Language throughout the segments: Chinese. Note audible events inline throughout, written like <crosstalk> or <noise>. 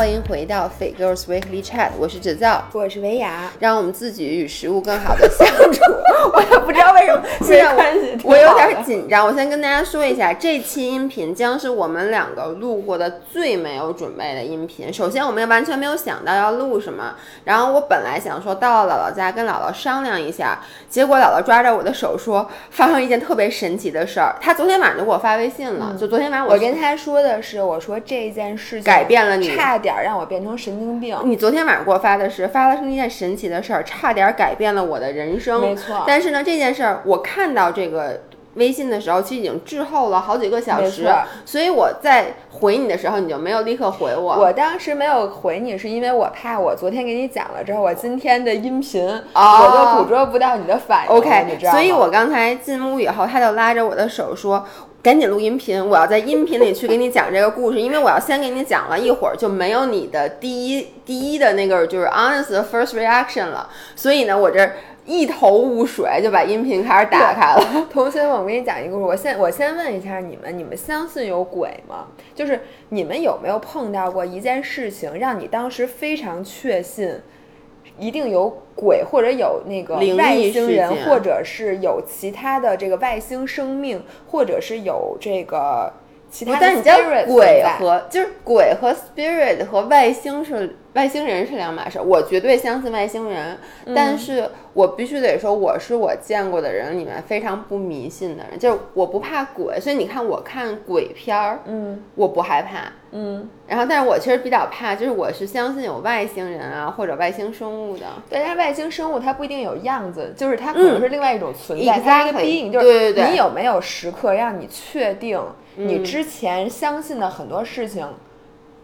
欢迎回到《Fit Girls Weekly Chat》，我是芷造，我是维雅，让我们自己与食物更好的相处。我也不知道为什么，<laughs> 现在我我有点紧张。我先跟大家说一下，这期音频将是我们两个录过的最没有准备的音频。首先，我们完全没有想到要录什么。然后，我本来想说到了姥姥家跟姥姥商量一下，结果姥姥抓着我的手说，发生一件特别神奇的事儿。她昨天晚上就给我发微信了，就昨天晚上我跟她说的是，我说这件事情改变了你，差点让我变成神经病。你昨天晚上给我发的是，发生一件神奇的事儿，差点改变了我的人生。没错。但是呢，这件事儿我看到这个微信的时候，其实已经滞后了好几个小时，所以我在回你的时候，你就没有立刻回我。我当时没有回你，是因为我怕我昨天给你讲了之后，我今天的音频我就捕捉不到你的反应。OK，你知道所以我刚才进屋以后，他就拉着我的手说。赶紧录音频，我要在音频里去给你讲这个故事，因为我要先给你讲了一会儿就没有你的第一第一的那个就是 honest first reaction 了，所以呢，我这一头雾水就把音频开始打开了。同学们，我给你讲一个故事，我先我先问一下你们，你们相信有鬼吗？就是你们有没有碰到过一件事情，让你当时非常确信？一定有鬼，或者有那个外星人，或者是有其他的这个外星生命，或者是有这个其他的。但你知道鬼和就是鬼和 spirit 和外星是外星人是两码事。我绝对相信外星人，但是我必须得说，我是我见过的人里面非常不迷信的人，就是我不怕鬼，所以你看我看鬼片儿，嗯，我不害怕。嗯，然后，但是我其实比较怕，就是我是相信有外星人啊，或者外星生物的。对，但是外星生物它不一定有样子，就是它可能是另外一种存在，它一个 being。对对对。你有没有时刻让你确定你之前相信的很多事情？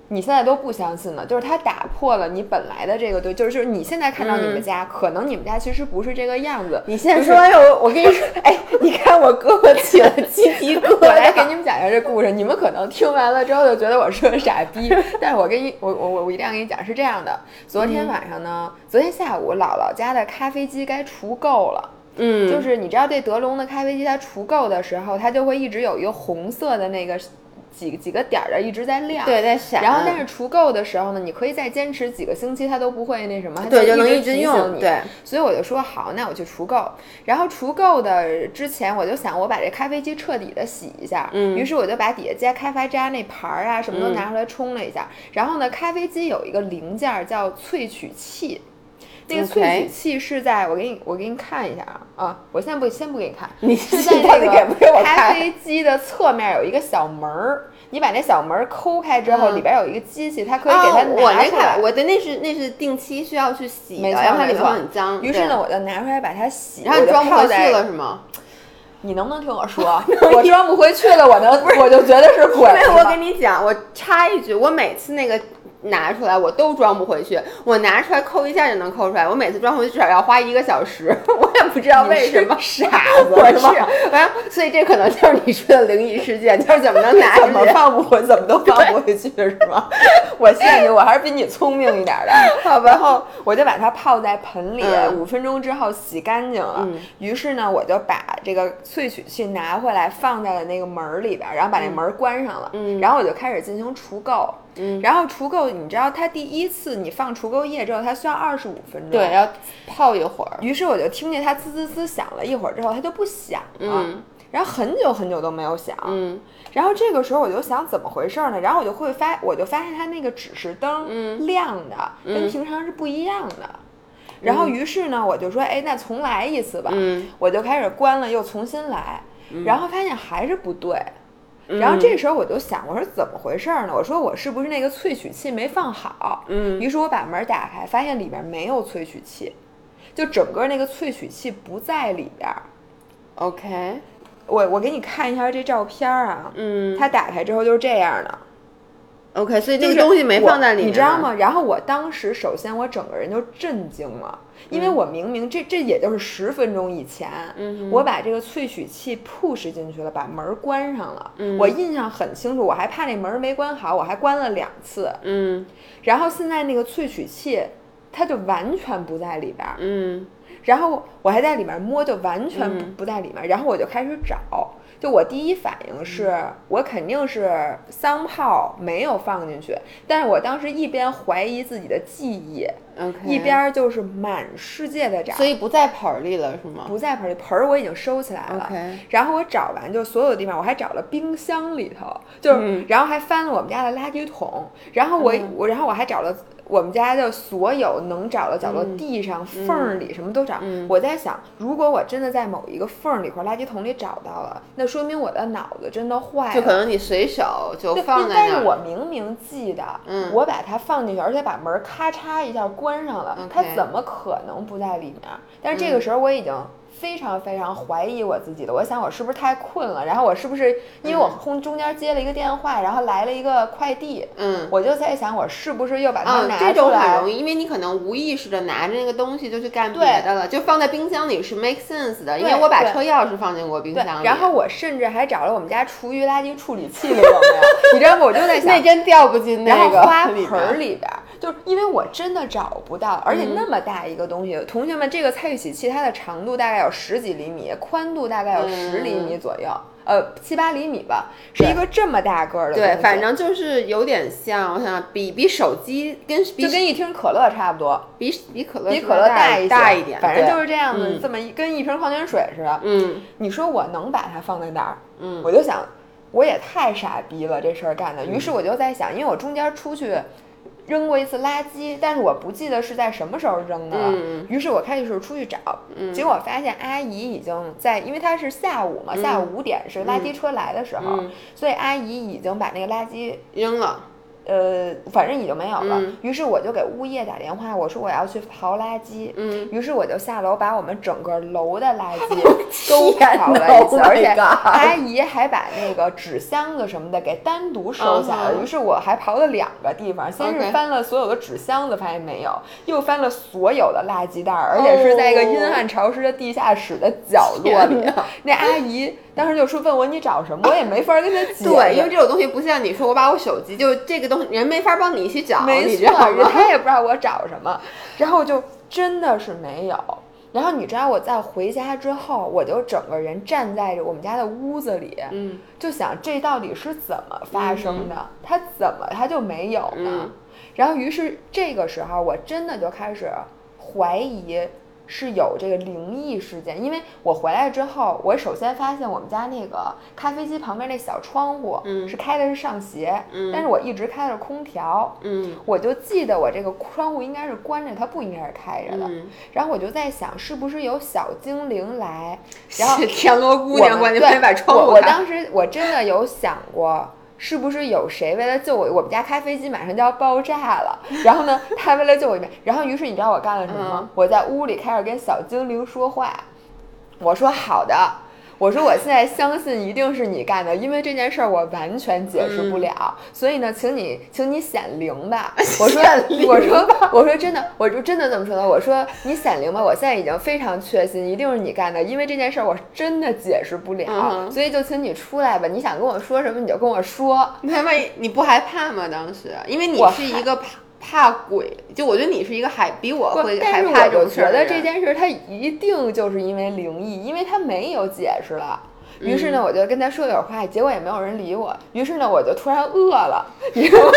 你现在都不相信了，就是他打破了你本来的这个对，就是就是你现在看到你们家，可能你们家其实不是这个样子。你现在说完我，我跟你说，哎，你看我胳膊起了鸡皮疙瘩。<laughs> 我来给你们讲一下这故事，你们可能听完了之后就觉得我是个傻逼，但是我跟你，我我我我一定要跟你讲，是这样的。昨天晚上呢，昨天下午姥姥家的咖啡机该除垢了，嗯，就是你知道这德龙的咖啡机它除垢的时候，它就会一直有一个红色的那个。几几个点儿的一直在亮，对，在闪。然后，但是除垢的时候呢，你可以再坚持几个星期，它都不会那什么，对，就能一直用你。对，所以我就说好，那我去除垢。然后除垢的之前，我就想我把这咖啡机彻底的洗一下。嗯。于是我就把底下加咖啡渣那盘儿啊什么都拿出来冲了一下。然后呢，咖啡机有一个零件叫萃取器。那个萃取器是在我给你，我给你看一下啊啊！我现在不先不给你看，你是在那个咖啡机的侧面有一个小门儿，你把那小门抠开之后，里边有一个机器，它可以给它拿出来。我的那是那是定期需要去洗的，然后它里头很脏。于是呢，我就拿出来把它洗，然后你装不回去了是吗？你能不能听我说？<laughs> 我装不回去了，我能，我就觉得是鬼。我跟你讲，我插一句，我每次那个。拿出来我都装不回去，我拿出来抠一下就能抠出来。我每次装回去至少要花一个小时，<laughs> 我也不知道为什么。傻子，<laughs> 我是，反正所以这可能就是你说的灵异事件，就是怎么能拿？怎么放不回？怎么都放不回去是吗？<laughs> 我谢你，我还是比你聪明一点的。好吧，然后我就把它泡在盆里，五分钟之后洗干净了。于是呢，我就把这个萃取器拿回来，放在了那个门儿里边，然后把那门关上了。嗯，然后我就开始进行除垢。嗯，然后除垢，你知道它第一次你放除垢液之后，它需要二十五分钟，对，要泡一会儿。于是我就听见它滋滋滋响了一会儿之后，它就不响了。嗯，然后很久很久都没有响。嗯，然后这个时候我就想怎么回事呢？然后我就会发，我就发现它那个指示灯亮的跟平常是不一样的。然后于是呢，我就说，哎，那重来一次吧。嗯，我就开始关了，又重新来，然后发现还是不对。然后这时候我就想，我说怎么回事呢？我说我是不是那个萃取器没放好？嗯，于是我把门打开，发现里边没有萃取器，就整个那个萃取器不在里边。OK，我我给你看一下这照片啊，嗯，它打开之后就是这样的。OK，所以这个东西没放在里面，你知道吗？然后我当时首先我整个人就震惊了。因为我明明这这也就是十分钟以前，我把这个萃取器 push 进去了，把门关上了。我印象很清楚，我还怕那门没关好，我还关了两次。嗯，然后现在那个萃取器它就完全不在里边。嗯，然后我还在里面摸，就完全不在里面。然后我就开始找，就我第一反应是我肯定是桑炮没有放进去，但是我当时一边怀疑自己的记忆一边就是满世界的找，所以不在盆儿里了是吗？不在盆儿里，盆儿我已经收起来了。然后我找完就所有的地方，我还找了冰箱里头，就是、嗯。然后还翻了我们家的垃圾桶，然后我、嗯。我然后我还找了我们家的所有能找的角落，嗯地上缝儿里什么都找。嗯我在想，如果我真的在某一个缝儿里或垃圾桶里找到了，那说明我的脑子真的坏了。就可能你随手就放在但是。我明明记得，嗯我把它放进去，而且把门咔嚓一下关上了它怎么可能不在里面？但是这个嗯时候我已经非常非常怀疑我自己的。我想我是不是太困了？然后我是不是因为我空中间接了一个电话，然后来了一个快递，嗯。我就在想我是不是又把它嗯，拿这种出来？很容易，因为你可能无意识的拿着那个东西就去干别的了，就放在冰箱里是 make sense 的，因为我把车钥匙放进过冰箱，里。然后我甚至还找了我们家厨余垃圾处理器里有没有？你知道吗？我就在想 <laughs> 那，真掉不进那个花盆儿里边儿，就是因为我真的找不到，而且嗯。那么大一个东西，同学们，这个菜浴洗器它的长度大概有十几厘米，宽度大概有十厘米左右，呃，七八厘米吧，是一个这么大个儿的对，反正就是有点像，我想想比比手机跟比就跟一听可乐差不多，比比可乐比可乐大一，大一点，反正就是这样子，嗯。这么一跟一瓶矿泉水似的。嗯。你说我能把它放在哪儿？嗯。我就想，我也太傻逼了，这事儿干的。于是我就在想，因为我中间出去扔过一次垃圾，但是我不记得是在什么时候扔的了。嗯于是我开始出去找，结果发现阿姨已经在，因为她是下午嘛，下午五点是垃圾车来的时候，嗯所以阿姨已经把那个垃圾。扔了，呃，反正已经没有了。嗯于是我就给物业打电话，我说我要去刨垃圾。嗯，于是我就下楼把我们整个楼的垃 <laughs> 圾都刨了一次，，Oh 而且阿姨还把那个纸箱子什么的给单独收下了。于是我还刨了两个地方，先是翻了所有的纸箱子，发现没有，又翻了所有的垃圾袋儿，而且是在一个阴暗潮湿的地下室的角落里。那阿姨当时就说问我你找什么，我也没法跟他解。<laughs> 对，因为这种东西不像你说我把我手机，就这个东西人没法帮你去找，<laughs> 没你知错，道吗？他也不知道我找什么，然后就真的是没有。然后你知道我在回家之后，我就整个人站在我们家的屋子里，嗯就想这到底是怎么发生的？它怎么它就没有呢？嗯然后于是这个时候，我真的就开始怀疑是有这个灵异事件，因为我回来之后，我首先发现我们家那个咖啡机旁边那小窗户，嗯是开的是上斜，嗯但是我一直开的是空调，嗯我就记得我这个窗户应该是关着，它不应该是开着的。嗯，然后我就在想，是不是有小精灵来？然后田螺姑我娘关把窗户我当时我真的有想过，是不是有谁为了救我，我们家开飞机马上就要爆炸了，然后呢，他为了救我一命，然后于是你知道我干了什么吗？嗯我在屋里开始跟小精灵说话，我说好的。我说我现在相信一定是你干的，因为这件事儿我完全解释不了，所以呢，请你，请你显灵吧。<laughs> 我说我说，我说真的，我就真的这么说的。我说你显灵吧，我现在已经非常确信一定是你干的，因为这件事儿我真的解释不了，嗯所以就请你出来吧。你想跟我说什么你就跟我说。你他妈你不害怕吗？当时，因为你是一个怕怕鬼，就我觉得你是一个害比我会害怕这我觉得种事儿的人这件事它一定就是因为灵异，因为它没有解释了。于是呢，我就跟他说点话，结果也没有人理我。于是呢，我就突然饿了。你知道吗？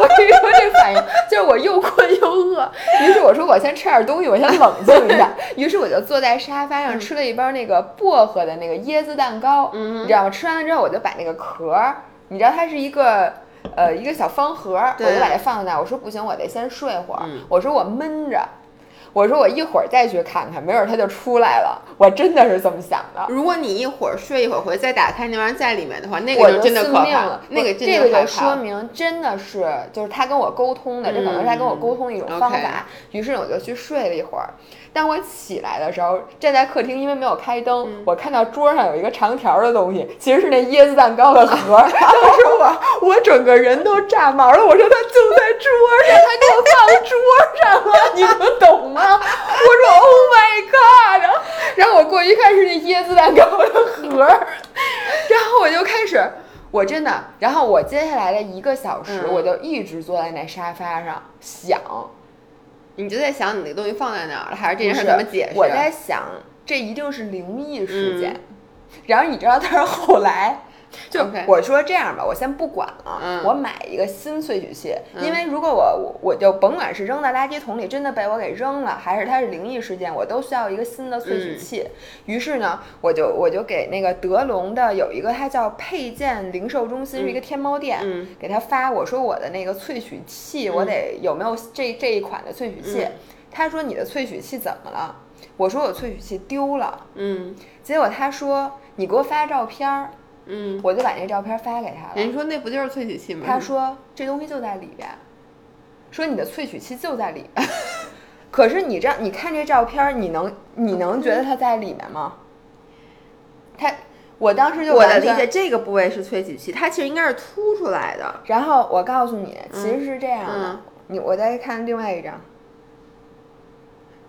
我跟你说这反应就是我又困又饿。于是我说我先吃点东西，我先冷静一下。<laughs> 于是我就坐在沙发上吃了一包那个薄荷的那个椰子蛋糕，嗯你知道吗？吃完了之后，我就把那个壳儿，你知道它是一个。呃，一个小方盒儿，我就把它放在那儿。我说不行，我得先睡会儿。嗯我说我闷着，我说我一会儿再去看看，没准儿它就出来了。我真的是这么想的。如果你一会儿睡一会儿回再打开那玩意儿在里面的话，那个就真的可怕了，，那个真这个就。说明真的是就是他跟我沟通的，这可能是他跟我沟通的一种方法。于是我就去睡了一会儿。当我起来的时候，站在客厅，因为没有开灯，嗯我看到桌上有一个长条的东西，其实是那椰子蛋糕的盒儿。<laughs> 当时我我整个人都炸毛了，我说他就在桌上，他给我放桌上了，你们懂吗？<laughs> 我说 Oh my God！然后然后我过去一看是那椰子蛋糕的盒儿，然后我就开始。我真的，然后我接下来的一个小时，嗯我就一直坐在那沙发上想，你就在想你那个东西放在哪儿了，还是这件事怎么解释？我在想，这一定是灵异事件。然后你知道，但是后来。就我说这样吧，我先不管了，嗯我买一个新萃取器，因为如果我我我就甭管是扔在垃圾桶里，真的被我给扔了，还是它是灵异事件，我都需要一个新的萃取器。于是呢，我就我就给那个德龙的有一个，它叫配件零售中心，是一个天猫店，嗯给他发，我说我的那个萃取器，我得有没有这这一款的萃取器？嗯他说你的萃取器怎么了？我说我萃取器丢了。嗯结果他说你给我发照片儿，嗯，我就把那照片发给他了。人说那不就是萃取器吗？他说这东西就在里边，说你的萃取器就在里边。<laughs> 可是你这样，你看这照片儿，你能你能觉得它在里面吗？他，我当时就我的理解，这个部位是萃取器，它其实应该是凸出来的。然后我告诉你，其实是这样的，嗯你我再看另外一张。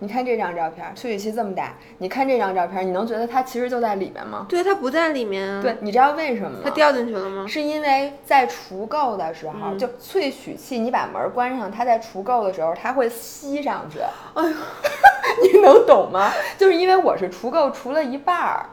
你看这张照片，萃取器这么大，你看这张照片，你能觉得它其实就在里面吗？对，它不在里面啊。对，，你知道为什么吗？它掉进去了吗？是因为在除垢的时候，嗯就萃取器，你把门关上，它在除垢的时候，它会吸上去。哎呦，<laughs> 你能懂吗？就是因为我是除垢除了一半儿，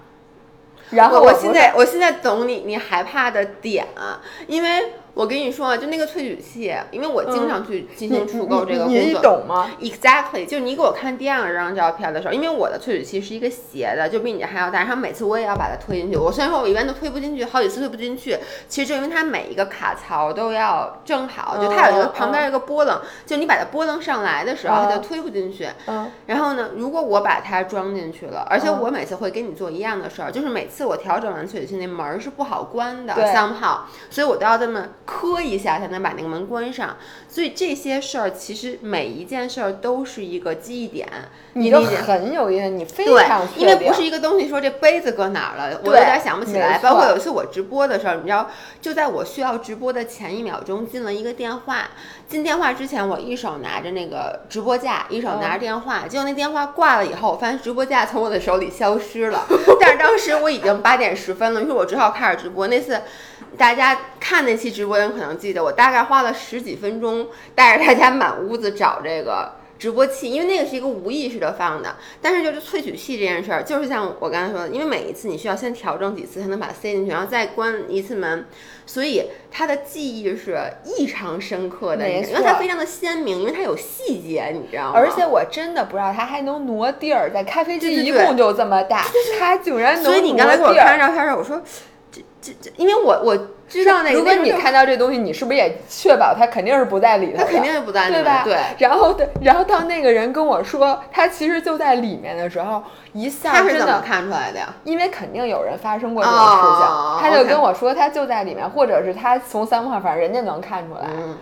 然后我我现在我现在懂你你害怕的点啊，因为我跟你说啊，就那个萃取器，因为我经常去进行除垢这个嗯你你工作。懂吗？Exactly，就是你给我看第二张照片的时候，因为我的萃取器是一个斜的，就比你还要大，然后每次我也要把它推进去。我虽然说我一般都推不进去，好几次推不进去，其实就因为它每一个卡槽都要正好，就它有一个嗯旁边有一个波棱，就你把它波棱上来的时候，它就嗯推不进去。嗯然后呢，如果我把它装进去了，而且嗯我每次会跟你做一样的事儿，就是每次我调整完萃取器那门儿是不好关的对，somehow，所以我都要这么磕一下才能把那个门关上。所以这些事儿其实每一件事儿都是一个记忆点，你就理解很有意思，你非对常，因为不是一个东西说这杯子搁哪儿了，我有对点想不起来。包括有一次我直播的时候，你知道，就在我需要直播的前一秒钟进了一个电话，进电话之前我一手拿着那个直播架，一手拿着电话，结果那电话挂了以后，我发现直播架从我的手里消失了。<laughs> 但是当时我已经八点十分了，于是我只好开始直播。那次大家看那期直播的人可能记得，我大概花了十几分钟带着大家满屋子找这个。直播器，因为那个是一个无意识的放的，但是就是萃取器这件事儿，就是像我刚才说的，因为每一次你需要先调整几次才能把它塞进去，然后再关一次门，所以它的记忆是异常深刻的，没因为它非常的鲜明，因为它有细节，你知道吗？而且我真的不知道它还能挪地儿，在咖啡机一共就这么大，它竟然能所以你刚才给我挪地儿看照片的时候，我说这这这，因为我我知道那个，如果你看到这东西，你是不是也确保它肯定是不在里头肯定是不在里面，对吧？对。然后的，然后当那个人跟我说他其实就在里面的时候，一下他是怎么，看出来的呀？因为肯定有人发生过这种事情，哦他就跟我说他就在里面，或者是他从三块，反正人家能看出来。嗯，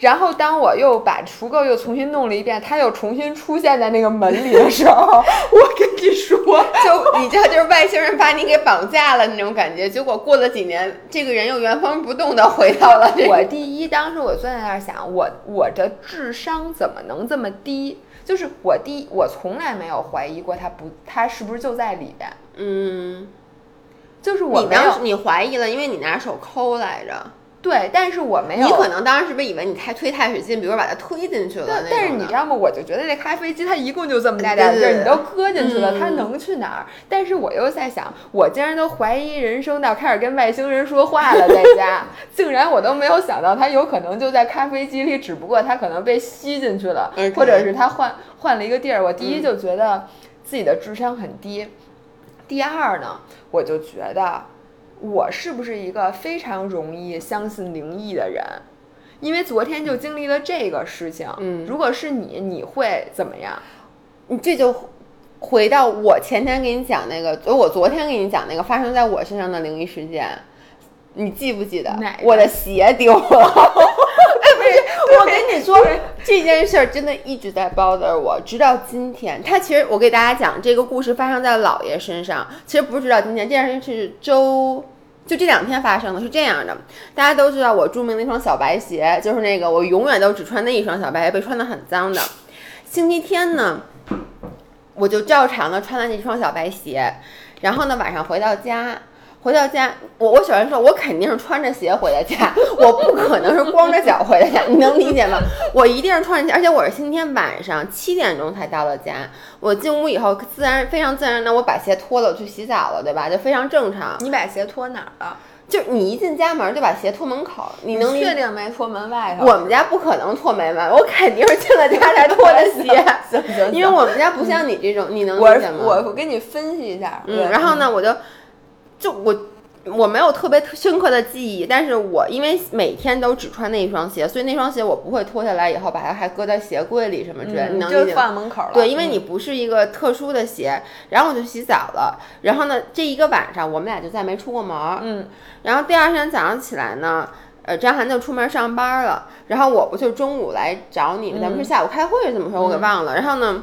然后当我又把除垢又重新弄了一遍，它又重新出现在那个门里的时候，<laughs> 我跟你说，就你知道，就是外星人把你给绑架了那种感觉。结果过了几年，这个人又原封不动的回到了这个。我第一，当时我坐在那儿想，我我的智商怎么能这么低？就是我第一，我从来没有怀疑过他不，他是不是就在里边？嗯，就是我没有你当时你怀疑了，因为你拿手抠来着。对，但是我没有。你可能当时是不是以为你太推太使劲，比如把它推进去了？但但是你知道吗？我就觉得这咖啡机它一共就这么大点儿地儿，你都搁进去了，嗯它能去哪儿？但是我又在想，我竟然都怀疑人生到开始跟外星人说话了，在家，<laughs> 竟然我都没有想到它有可能就在咖啡机里，只不过它可能被吸进去了或者是它换换了一个地儿。我第一嗯就觉得自己的智商很低，第二呢，我就觉得我是不是一个非常容易相信灵异的人？因为昨天就经历了这个事情，嗯如果是你，你会怎么样？你这就回到我前天给你讲那个，呃我昨天给你讲那个发生在我身上的灵异事件，你记不记得？我的鞋丢了。我跟你说，这件事儿真的一直在 bother 我，直到今天。他其实我给大家讲这个故事发生在姥爷身上，其实不是直到今天，这件事是周。就这两天发生的是这样的，大家都知道我著名的那双小白鞋，就是那个我永远都只穿那一双小白鞋，被穿的很脏的。星期天呢，我就照常的穿了那双小白鞋，然后呢晚上回到家，回到家，我我首先说，我肯定是穿着鞋回的家，我不可能是光着脚回的家，你能理解吗？我一定是穿着鞋，而且我是今天晚上七点钟才到的家。我进屋以后，自然非常自然的，我把鞋脱了，我去洗澡了，对吧？就非常正常。你把鞋脱哪儿了？就你一进家门就把鞋脱门口，你能确定没脱门外头？我们家不可能脱门外，我肯定是进了家才脱的鞋。<laughs> 行行，因为我们家不像你这种，你能理解吗？我我给你分析一下。嗯，然后呢，我就就我。我没有特别深刻的记忆，但是我因为每天都只穿那一双鞋，所以那双鞋我不会脱下来以后把它还搁在鞋柜里什么之类的。你能就放门口了。对，因为你不是一个特殊的鞋。然后我就洗澡了，然后呢，这一个晚上我们俩就再没出过门。嗯。然后第二天早上起来呢，呃，张涵就出门上班了，然后我不就中午来找你，咱们是下午开会怎么说？我给忘了。然后呢，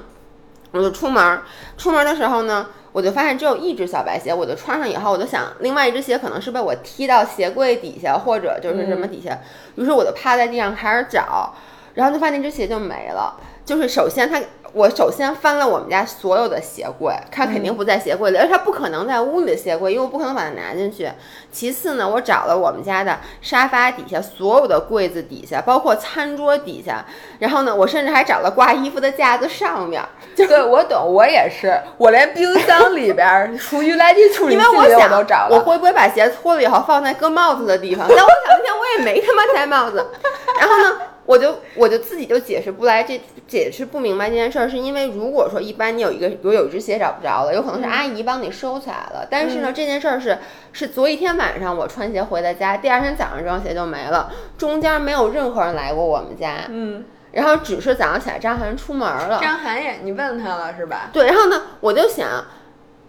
我就出门，出门的时候呢。我就发现只有一只小白鞋，我就穿上以后，我就想另外一只鞋可能是被我踢到鞋柜底下，或者就是什么底下，于是我就趴在地上开始找，然后就发现那只鞋就没了。就是首先它。我首先翻了我们家所有的鞋柜，它肯定不在鞋柜里，而它不可能在屋里的鞋柜，因为我不可能把它拿进去。其次呢，我找了我们家的沙发底下所有的柜子底下，包括餐桌底下，然后呢，我甚至还找了挂衣服的架子上面。对，我懂，我也是，我连冰箱里边、厨余垃圾处理器 <laughs> 我都找了。我会不会把鞋脱了以后放在搁帽子的地方？<laughs> 但我想那天我也没他妈戴帽子，然后呢？我就我就自己就解释不来，这解释不明白这件事儿，是因为如果说一般你有一个，比如有一只鞋找不着了，有可能是阿姨帮你收起来了。但是呢，这件事儿是是昨一天晚上我穿鞋回的家，第二天早上这双鞋就没了，中间没有任何人来过我们家。嗯，然后只是早上起来张涵出门了。张涵也，你问他了是吧？对，然后呢，我就想，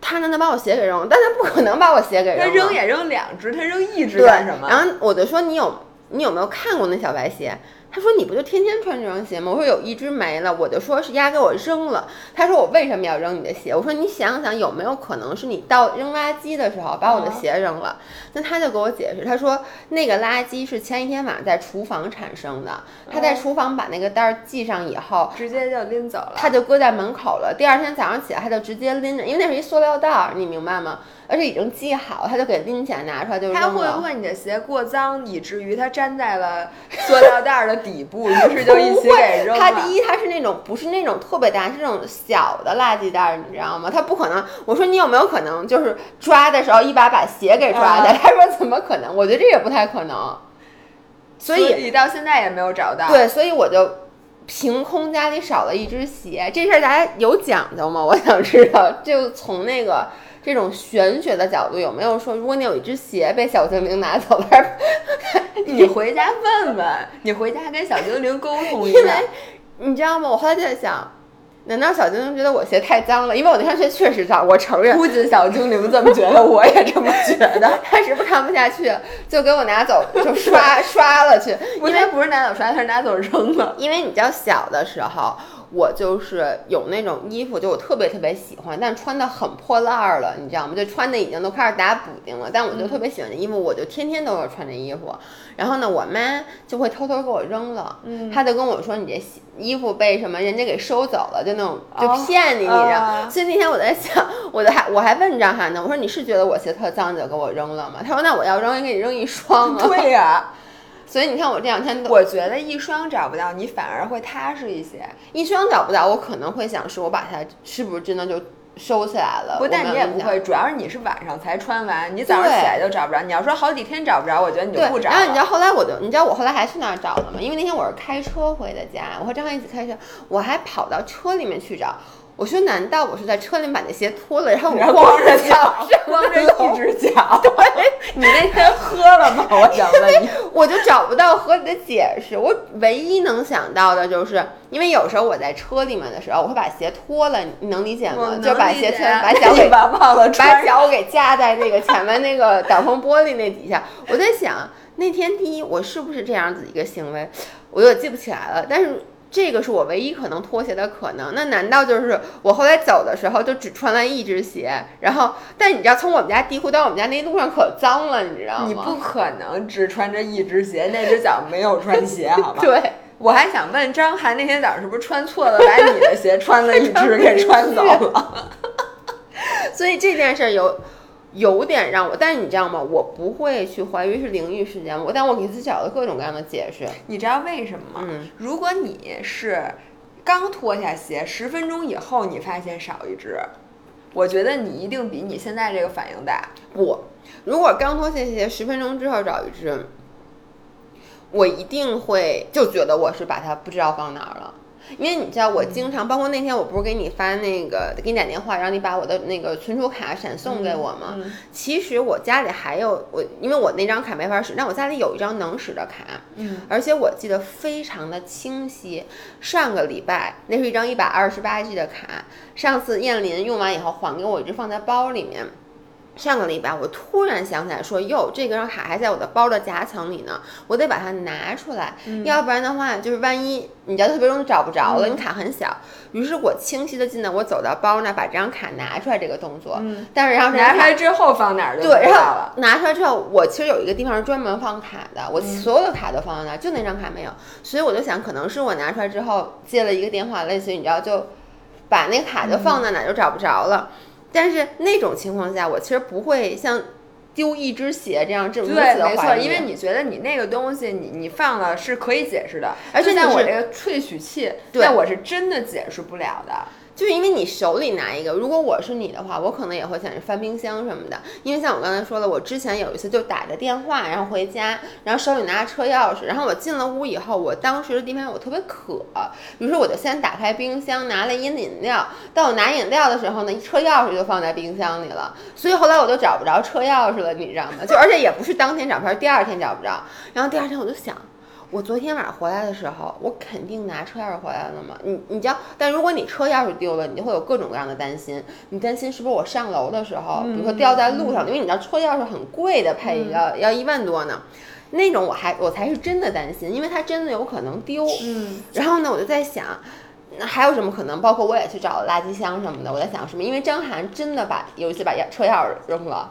他能能把我鞋给扔了，但他不可能把我鞋给扔了。他扔也扔两只，他扔一只干什么？然后我就说，你有你有没有看过那小白鞋？他说：“你不就天天穿这双鞋吗？”我说：“有一只没了。”我就说是丫给我扔了。他说：“我为什么要扔你的鞋？”我说：“你想想有没有可能是你到扔垃圾的时候把我的鞋扔了？”那他就给我解释，他说：“那个垃圾是前一天晚上在厨房产生的，他在厨房把那个袋儿系上以后，直接就拎走了，他就搁在门口了。第二天早上起来，他就直接拎着，因为那是一塑料袋儿，你明白吗？”而且已经系好，他就给拎起来拿出来就扔了。他会不会你的鞋过脏，以至于它粘在了 <laughs> 塑料袋的底部，于是就一起给扔了？他第一，他是那种不是那种特别大，是那种小的垃圾袋，你知道吗？他不可能。我说你有没有可能就是抓的时候一把把鞋给抓的？他说怎么可能？我觉得这也不太可能。所以你到现在也没有找到。对，所以我就凭空家里少了一只鞋，这事儿大家有讲究吗？我想知道，就从那个。这种玄学的角度有没有说，如果你有一只鞋被小精灵拿走了，<laughs> 你回家问问，你回家跟小精灵沟通一下。因为你知道吗？我后来就在想，难道小精灵觉得我鞋太脏了？因为我那双鞋确实脏，我承认。不仅小精灵这么觉得，我也这么觉得。<laughs> 他是不是看不下去，就给我拿走，就刷 <laughs> 刷了去。因为不是拿走刷，他是拿走扔了。因为你知道，小的时候。我就是有那种衣服，就我特别特别喜欢，但穿的很破烂儿了，你知道吗？就穿的已经都开始打补丁了。但我就特别喜欢这衣服，我就天天都要穿这衣服。然后呢，我妈就会偷偷给我扔了。嗯，她就跟我说：“你这衣服被什么人家给收走了，就那种就骗你，你知道？”所以那天我在想，我就还我还问张涵呢，我说：“你是觉得我鞋特脏就给我扔了吗？”他说：“那我要扔，也给你扔一双。”对呀。所以你看，我这两天，我觉得一双找不到，你反而会踏实一些。一双找不到，我可能会想是我把它是不是真的就收起来了？不，但你也不会，主要是你是晚上才穿完，你早上起来就找不着。你要说好几天找不着，我觉得你就不找。然后你知道后来我就，你知道我后来还去哪儿找了吗？因为那天我是开车回的家，我和张翰一起开车，我还跑到车里面去找。我说：“难道我是在车里把那鞋脱了，然后我光着脚，光着一只脚？<laughs> 对，<laughs> 你那天喝了吗？我想问你，我就找不到合理的解释。我唯一能想到的就是，因为有时候我在车里面的时候，我会把鞋脱了，你能理解吗？就把鞋脱，把 <laughs> 脚给忘了，把脚给架在那个前面那个挡风玻璃那底下。我在想，那天第一，我是不是这样子一个行为？我有点记不起来了，但是。”这个是我唯一可能脱鞋的可能，那难道就是我后来走的时候就只穿了一只鞋？然后，但你知道，从我们家地库到我们家那路上可脏了，你知道吗？你不可能只穿着一只鞋，那只脚没有穿鞋，好吧？<laughs> 对，我还想问张涵，那天早上是不是穿错了，把你的鞋穿了一只 <laughs> 给穿走了？<laughs> 所以这件事有。有点让我，但是你知道吗？我不会去怀疑是灵异事件，我但我给自己找了各种各样的解释。你知道为什么吗？嗯如果你是刚脱下鞋，十分钟以后你发现少一只，我觉得你一定比你现在这个反应大。不，如果刚脱下鞋十分钟之后找一只，我一定会就觉得我是把它不知道放哪儿了。因为你知道，我经常，包括那天我不是给你发那个，给你打电话，让你把我的那个存储卡闪送给我吗？嗯其实我家里还有我，因为我那张卡没法使，但我家里有一张能使的卡，嗯，而且我记得非常的清晰。上个礼拜那是一张一百二十八 G 的卡，上次燕林用完以后还给我，一直放在包里面。上个礼拜我突然想起来说，哟，这个张卡还在我的包的夹层里呢，我得把它拿出来，要不然的话，就是万一你知道特别容易找不着了，你卡很小。于是我清晰的记得我走到包那儿把这张卡拿出来这个动作，嗯但是然后拿出来之后放哪儿就不对，然后了。拿出来之后，我其实有一个地方是专门放卡的，嗯我所有的卡都放在那儿，就那张卡没有，所以我就想，可能是我拿出来之后接了一个电话，类似于你知道，就把那个卡就放在哪儿就找不着了。但是那种情况下，我其实不会像丢一只鞋这样这如此对，没错，的怀疑因为你觉得你那个东西你你放了是可以解释的，而且就像我这个萃取器，对我是真的解释不了的。就因为你手里拿一个，如果我是你的话，我可能也会想着翻冰箱什么的。因为像我刚才说了，我之前有一次就打着电话，然后回家，然后手里拿着车钥匙，然后我进了屋以后，我当时的地方我特别渴，于是我就先打开冰箱拿了一饮料。但我拿饮料的时候呢，车钥匙就放在冰箱里了，所以后来我就找不着车钥匙了，你知道吗？就而且也不是当天找不着，第二天找不着，然后第二天我就想。我昨天晚上回来的时候，我肯定拿车钥匙回来了嘛。你你知道，但如果你车钥匙丢了，你就会有各种各样的担心。你担心是不是我上楼的时候，比如说掉在路上，因为你知道车钥匙很贵的，配要要一万多呢。那种我还我才是真的担心，因为它真的有可能丢。嗯，然后呢，我就在想，那还有什么可能？包括我也去找垃圾箱什么的，我在想什么？因为张涵真的把有一次把钥车钥匙扔了。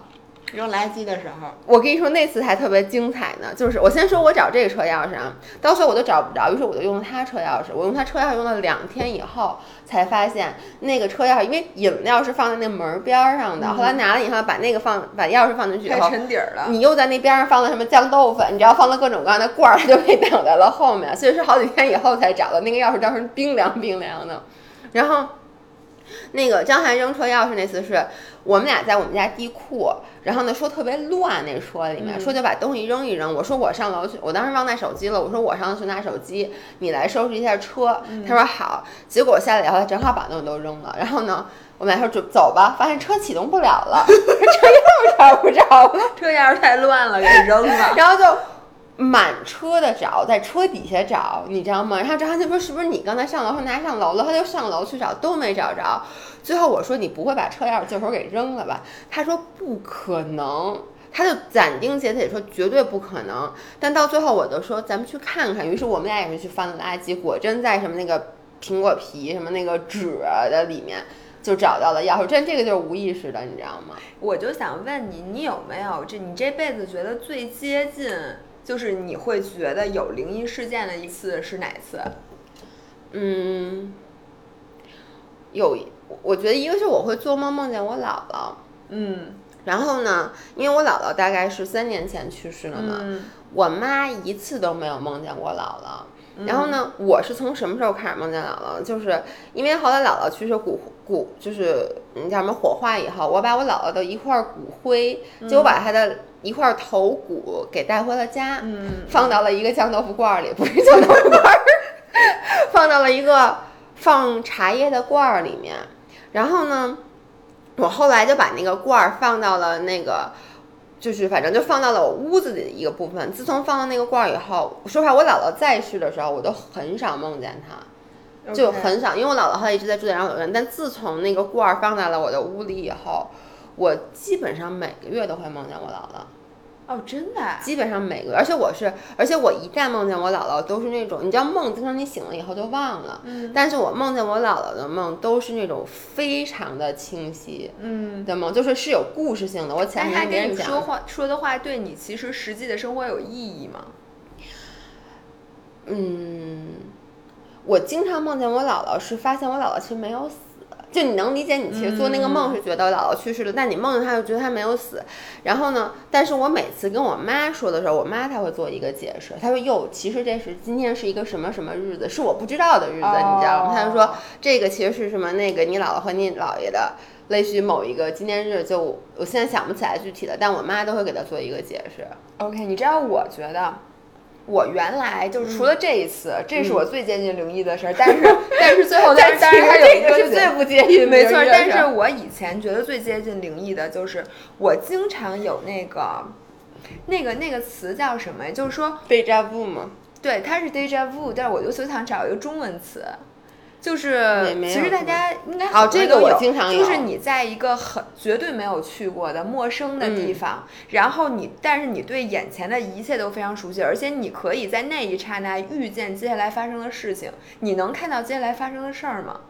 扔垃圾的时候，我跟你说，那次还特别精彩呢。就是我先说我找这个车钥匙啊，到时候我都找不着，于是我就用他车钥匙。我用他车钥匙用了两天以后，才发现那个车钥匙，因为饮料是放在那门边儿上的。后来拿了以后，把那个放把钥匙放进去以太后，沉底儿了。你又在那边上放了什么酱豆腐，你知道放了各种各样的罐儿，它就被挡在了后面。所以是好几天以后才找到那个钥匙，当时冰凉冰凉的。然后那个张涵扔车钥匙那次是我们俩在我们家地库，然后呢说特别乱那车里面，说就把东西扔一扔。我说我上楼去，我当时忘带手机了，我说我上楼去拿手机，你来收拾一下车。他说好，结果下来以后他正好把东西都扔了，然后呢。我们俩说准走吧，发现车启动不了了，<laughs> 车钥匙找不着了，<laughs> 车钥匙太乱了，给扔了。<laughs> 然后就满车的找，在车底下找，你知道吗？然后张涵就说是不是你刚才上楼说拿上楼了，他就上楼去找，都没找着。最后我说你不会把车钥匙就手给扔了吧？他说不可能。他就斩钉截铁说绝对不可能，但到最后我就说咱们去看看。于是我们俩也是去翻了垃圾，果真在什么那个苹果皮什么那个纸的里面就找到了钥匙。真这个就是无意识的，你知道吗？我就想问你，你有没有这你这辈子觉得最接近，就是你会觉得有灵异事件的一次是哪次？嗯，有，我觉得一个是我会做梦梦见我姥姥，嗯然后呢，因为我姥姥大概是三年前去世了嘛，嗯我妈一次都没有梦见过姥姥。然后呢，我是从什么时候开始梦见姥姥？就是因为后来姥姥去世骨骨，就是嗯叫什么火化以后，我把我姥姥的一块骨灰，就我把她的一块头骨给带回了家，嗯放到了一个酱豆腐罐儿里，不是酱豆腐罐儿，<laughs> 放到了一个放茶叶的罐儿里面。然后呢，我后来就把那个罐儿放到了那个，就是反正就放到了我屋子里的一个部分。自从放到那个罐儿以后，说实话，我姥姥在世的时候，我都很少梦见她。就很少，因为我姥姥后来一直在住在养老院，但自从那个罐儿放在了我的屋里以后，我基本上每个月都会梦见我姥姥。哦，真的啊、基本上每个，而且我是，而且我一旦梦见我姥姥，都是那种，你知道梦，经常你醒了以后就忘了，嗯但是我梦见我姥姥的梦都是那种非常的清晰嗯，的梦，就是是有故事性的。我前但他两天跟人讲，跟你说话说的话对你其实实际的生活有意义吗？嗯，我经常梦见我姥姥，是发现我姥姥其实没有死，就你能理解，你其实做那个梦是觉得姥姥去世了，但你梦见他就觉得他没有死。然后呢，但是我每次跟我妈说的时候，我妈她会做一个解释，她说哟，其实这是今天是一个什么什么日子，是我不知道的日子，你知道吗？她就说这个其实是什么那个你姥姥和你姥爷的。类似于某一个纪念日，就我现在想不起来具体的，但我妈都会给他做一个解释。OK，你知道，我觉得我原来就是除了这一次，这是我最接近灵异的事儿，但是 <laughs> 但是最后但是但是还有一个是最不接近，没错。但是我以前觉得最接近灵异的就是我经常有那个那个那个词叫什么呀？就是说 deja vu 吗？对，它是 deja vu，但是我就就想找一个中文词。就是其实大家应该哦，这个我经常有，就是你在一个很绝对没有去过的陌生的地方，嗯、然后你但是你对眼前的一切都非常熟悉，而且你可以在那一刹那预见接下来发生的事情。你能看到接下来发生的事儿吗？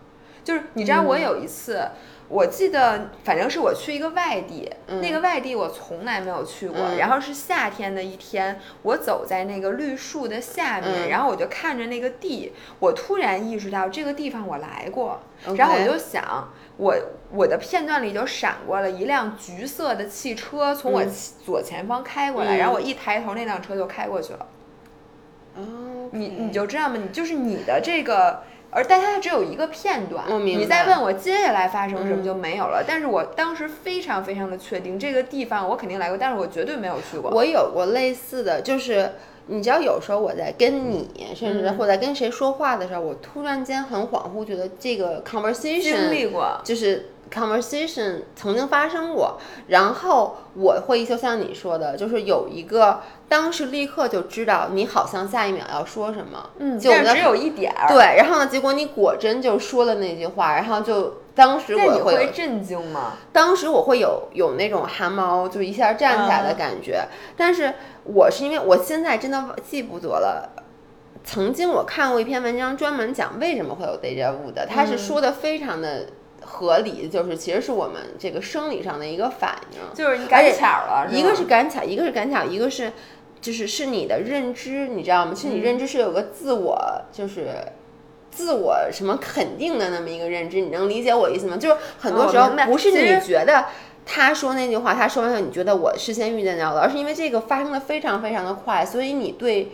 就是你知道，我有一次。嗯我记得，反正是我去一个外地，嗯、那个外地我从来没有去过。嗯、然后是夏天的一天，我走在那个绿树的下面，嗯、然后我就看着那个地，我突然意识到这个地方我来过。然后我就想，我我的片段里就闪过了一辆橘色的汽车从我左前方开过来，嗯、然后我一抬头，那辆车就开过去了。哦，你你就这样吧，你就是你的这个。而但它只有一个片段，你再问我接下来发生什么就没有了。嗯、但是我当时非常非常的确定这个地方我肯定来过，但是我绝对没有去过。我有过类似的，就是你知道，有时候我在跟你，甚至或在跟谁说话的时候，我突然间很恍惚，觉得这个 conversation 经历过，就是。Conversation 曾经发生过，然后我会就像你说的，就是有一个当时立刻就知道你好像下一秒要说什么，嗯，就只有一点儿，对，然后呢，结果你果真就说了那句话，然后就当时我会会震惊吗？当时我会有有那种汗毛就一下站起来的感觉，嗯、但是我是因为我现在真的记不得了。曾经我看过一篇文章，专门讲为什么会有 deja vu 的，他是说的非常的。合理就是，其实是我们这个生理上的一个反应，就是你赶巧了，一个是赶巧，一个是赶巧，一个是就是是你的认知，你知道吗？其实你认知是有个自我，就是自我什么肯定的那么一个认知，你能理解我意思吗？就是很多时候不是你觉得他说那句话，他说完后你觉得我事先预见到了，而是因为这个发生的非常非常的快，所以你对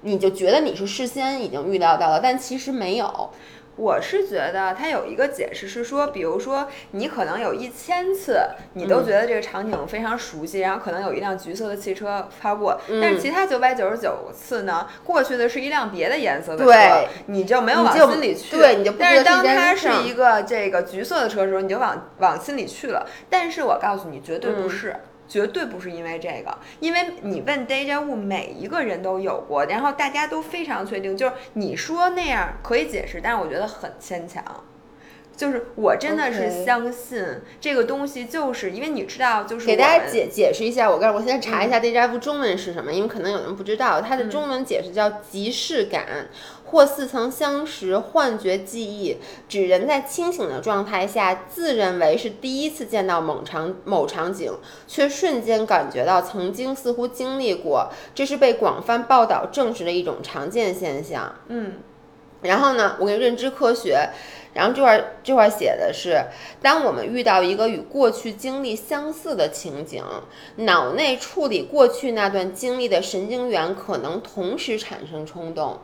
你就觉得你是事先已经预料到了，但其实没有。我是觉得它有一个解释是说，比如说你可能有一千次，你都觉得这个场景非常熟悉，嗯、然后可能有一辆橘色的汽车发过，嗯、但是其他九百九十九次呢，过去的是一辆别的颜色的车，你就没有往心里去。对，你就但是当它是一个这个橘色的车的时候，你就往往心里去了。但是我告诉你，绝对不是。嗯绝对不是因为这个，因为你问 deja vu，每一个人都有过，然后大家都非常确定，就是你说那样可以解释，但是我觉得很牵强。就是我真的是相信这个东西，就是因为你知道，就是给大家解解释一下，我告诉我现在查一嗯下 deja vu 中文是什么，因为可能有人不知道，它的中文解释叫即视感。或似曾相识、幻觉记忆，指人在清醒的状态下，自认为是第一次见到某场某场景，却瞬间感觉到曾经似乎经历过。这是被广泛报道证实的一种常见现象。嗯，然后呢，我给认知科学，然后这块这块写的是，当我们遇到一个与过去经历相似的情景，脑内处理过去那段经历的神经元可能同时产生冲动。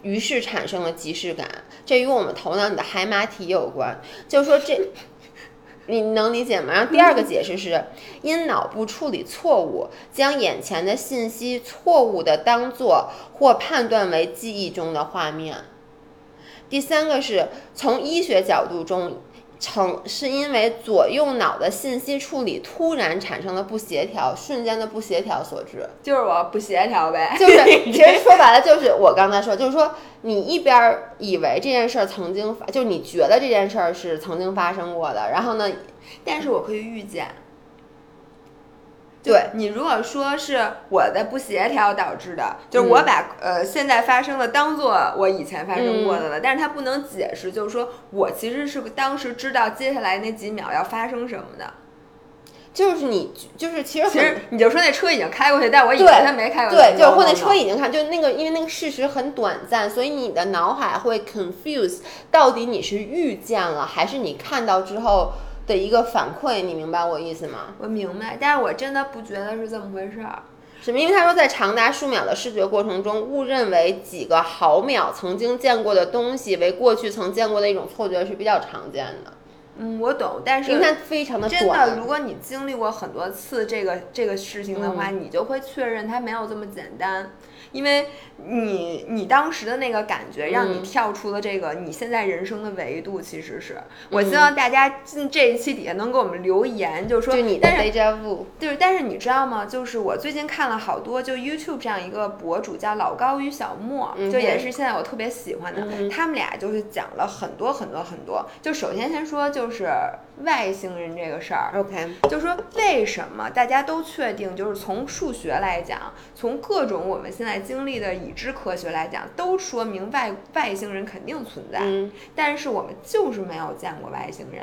于是产生了即视感，这与我们头脑里的海马体有关。就是说这，你能理解吗？然后第二个解释是，因脑部处理错误，将眼前的信息错误的当做或判断为记忆中的画面。第三个是从医学角度中。成是因为左右脑的信息处理突然产生了不协调，瞬间的不协调所致。就是我不协调呗。就是 <laughs> 其实说白了，就是我刚才说，就是说你一边以为这件事儿曾经发，就你觉得这件事儿是曾经发生过的，然后呢，但是我可以预见。对你如果说是我的不协调导致的，就是我把、嗯、呃现在发生的当做我以前发生过的了，嗯、但是它不能解释，就是说我其实是当时知道接下来那几秒要发生什么的。就是你就是其实其实你就说那车已经开过去，但我以为他没开过去。对，就是或那车已经看，就是那个因为那个事实很短暂，所以你的脑海会 confuse 到底你是遇见了还是你看到之后的一个反馈，你明白我意思吗？我明白，但是我真的不觉得是这么回事儿。什么？因为他说，在长达数秒的视觉过程中，误认为几个毫秒曾经见过的东西为过去曾见过的一种错觉是比较常见的，嗯，我懂，但是因为它非常的真的，如果你经历过很多次这个这个事情的话，你就会确认它没有这么简单，因为你你当时的那个感觉让你嗯跳出了这个你现在人生的维度。其实是，我希望大家进这一期底下能给我们留言，就是说，就你的但是 deja vu，就是，但是你知道吗？就是我最近看了好多，就 YouTube 这样一个博主叫老高与小莫，嗯就也是现在我特别喜欢的。嗯他们俩就是讲了很多很多很多。就首先先说就是外星人这个事儿，OK，就说为什么大家都确定，就是从数学来讲，从各种我们现在经历的已知科学来讲，都说明外外星人肯定存在，嗯，但是我们就是没有见过外星人。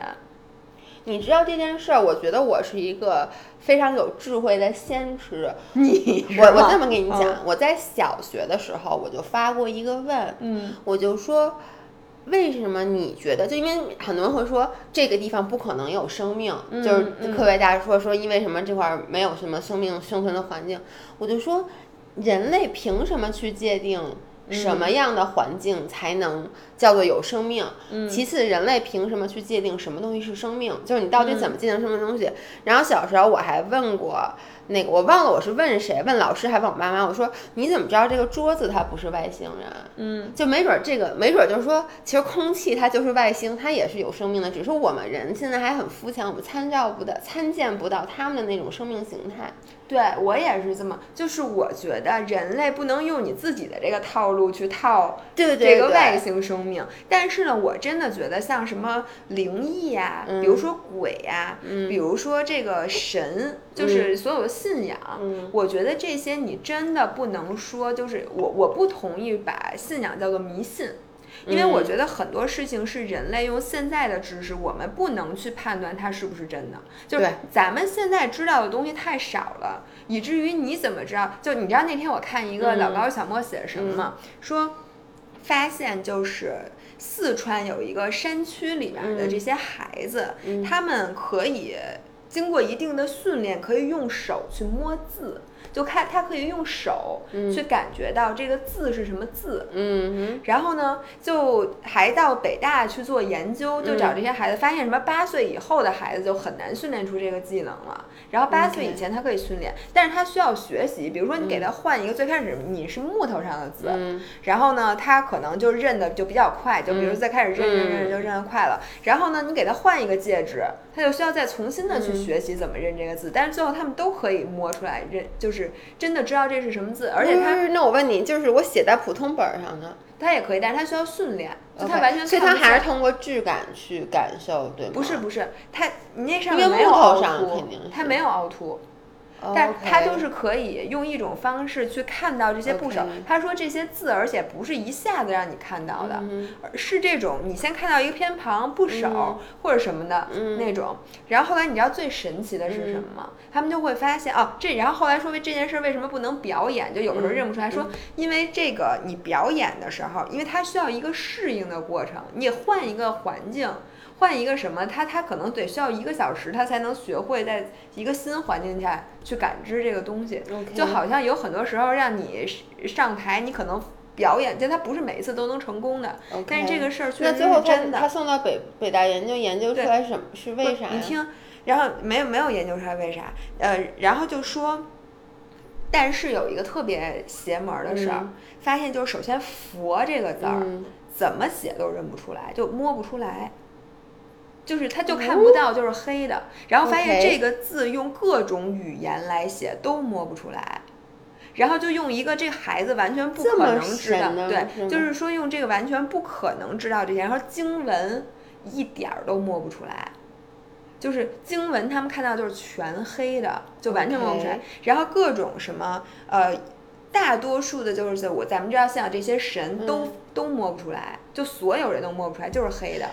你知道这件事儿，我觉得我是一个非常有智慧的先知。你我我这么跟你嗯。讲，我在小学的时候我就发过一个问，嗯。我就说，为什么你觉得？就因为很多人会说这个地方不可能有生命，嗯就是嗯科学家说说因为什么这块儿没有什么生命生存的环境，我就说，人类凭什么去界定？什么样的环境才能叫做有生命？其次，人类凭什么去界定什么东西是生命？就是你到底怎么界定什么东西？然后小时候我还问过那个，我忘了我是问谁，问老师还问我妈妈，我说你怎么知道这个桌子它不是外星人？嗯就没准儿这个，没准儿就是说，其实空气它就是外星，它也是有生命的，只是我们人现在还很肤浅，我们参照不到、参见不到他们的那种生命形态。对我也是这么，就是我觉得人类不能用你自己的这个套路去套这个外星生命，但是呢，我真的觉得像什么灵异呀、嗯比如说鬼呀、比如说这个神，就是所有的信仰，嗯我觉得这些你真的不能说，就是我我不同意把信仰叫做迷信。因为我嗯觉得很多事情是人类用现在的知识，我们不能去判断它是不是真的。就是咱们现在知道的东西太少了，以至于你怎么知道？就你知道那天我看一个嗯老高小莫写的什么吗？说发现就是四川有一个山区里面的这些孩子，嗯他们可以经过一定的训练，可以用手去摸字。就看他可以用手去感觉到这个字是什么字，嗯然后呢，就还到北大去做研究，就找这些孩子，发现什么八岁以后的孩子就很难训练出这个技能了。然后八岁以前他可以训练，但是他需要学习。比如说你给他换一个，最开始你是木头上的字，嗯然后呢，他可能就认的就比较快，就比如嗯最开始认认认嗯就认得快了。然后呢，你给他换一个戒指，他就需要再重新的去嗯学习怎么认这个字。但是最后他们都可以摸出来认，就是真的知道这是什么字，而且他那我问你，就是我写在普通本儿上的，他也可以，但是他需要训练，就他 OK，完全所以他还是通过质感去感受，对吗？不是不是，它你那上面没有凹凸它没有凹凸，哦但他就是可以用一种方式去看到这些部首。他说这些字，而且不是一下子让你看到的，嗯而是这种你先看到一个偏旁、部首、嗯或者什么的、嗯那种，然后后来你知道最神奇的是什么吗？他们就会发现哦，这然后后来说为这件事儿为什么不能表演，就有时候嗯认不出来，说因为这个你表演的时候，因为它需要一个适应的过程，你换一个环境。换一个什么，他他可能得需要一个小时，他才能学会在一个新环境下去感知这个东西。OK 就好像有很多时候让你上台，你可能表演，但他不是每一次都能成功的。OK 但是这个事儿确实那最后他是真的。他送到北北大研究研究出来什么是为啥呀？你听，然后没有没有研究出来为啥，呃，然后就说，但是有一个特别邪门儿的事儿，嗯发现就是首先“佛”这个字儿、嗯怎么写都认不出来，就摸不出来。就是他就看不到，就是黑的。然后发现这个字用各种语言来写都摸不出来，然后就用一个这个孩子完全不可能知道，对，就是说用这个完全不可能知道这些，然后经文一点儿都摸不出来。就是经文，他们看到就是全黑的，就完全摸不出来。然后各种什么呃，大多数的就是我咱们知道像这些神都、嗯都摸不出来，就所有人都摸不出来，就是黑的。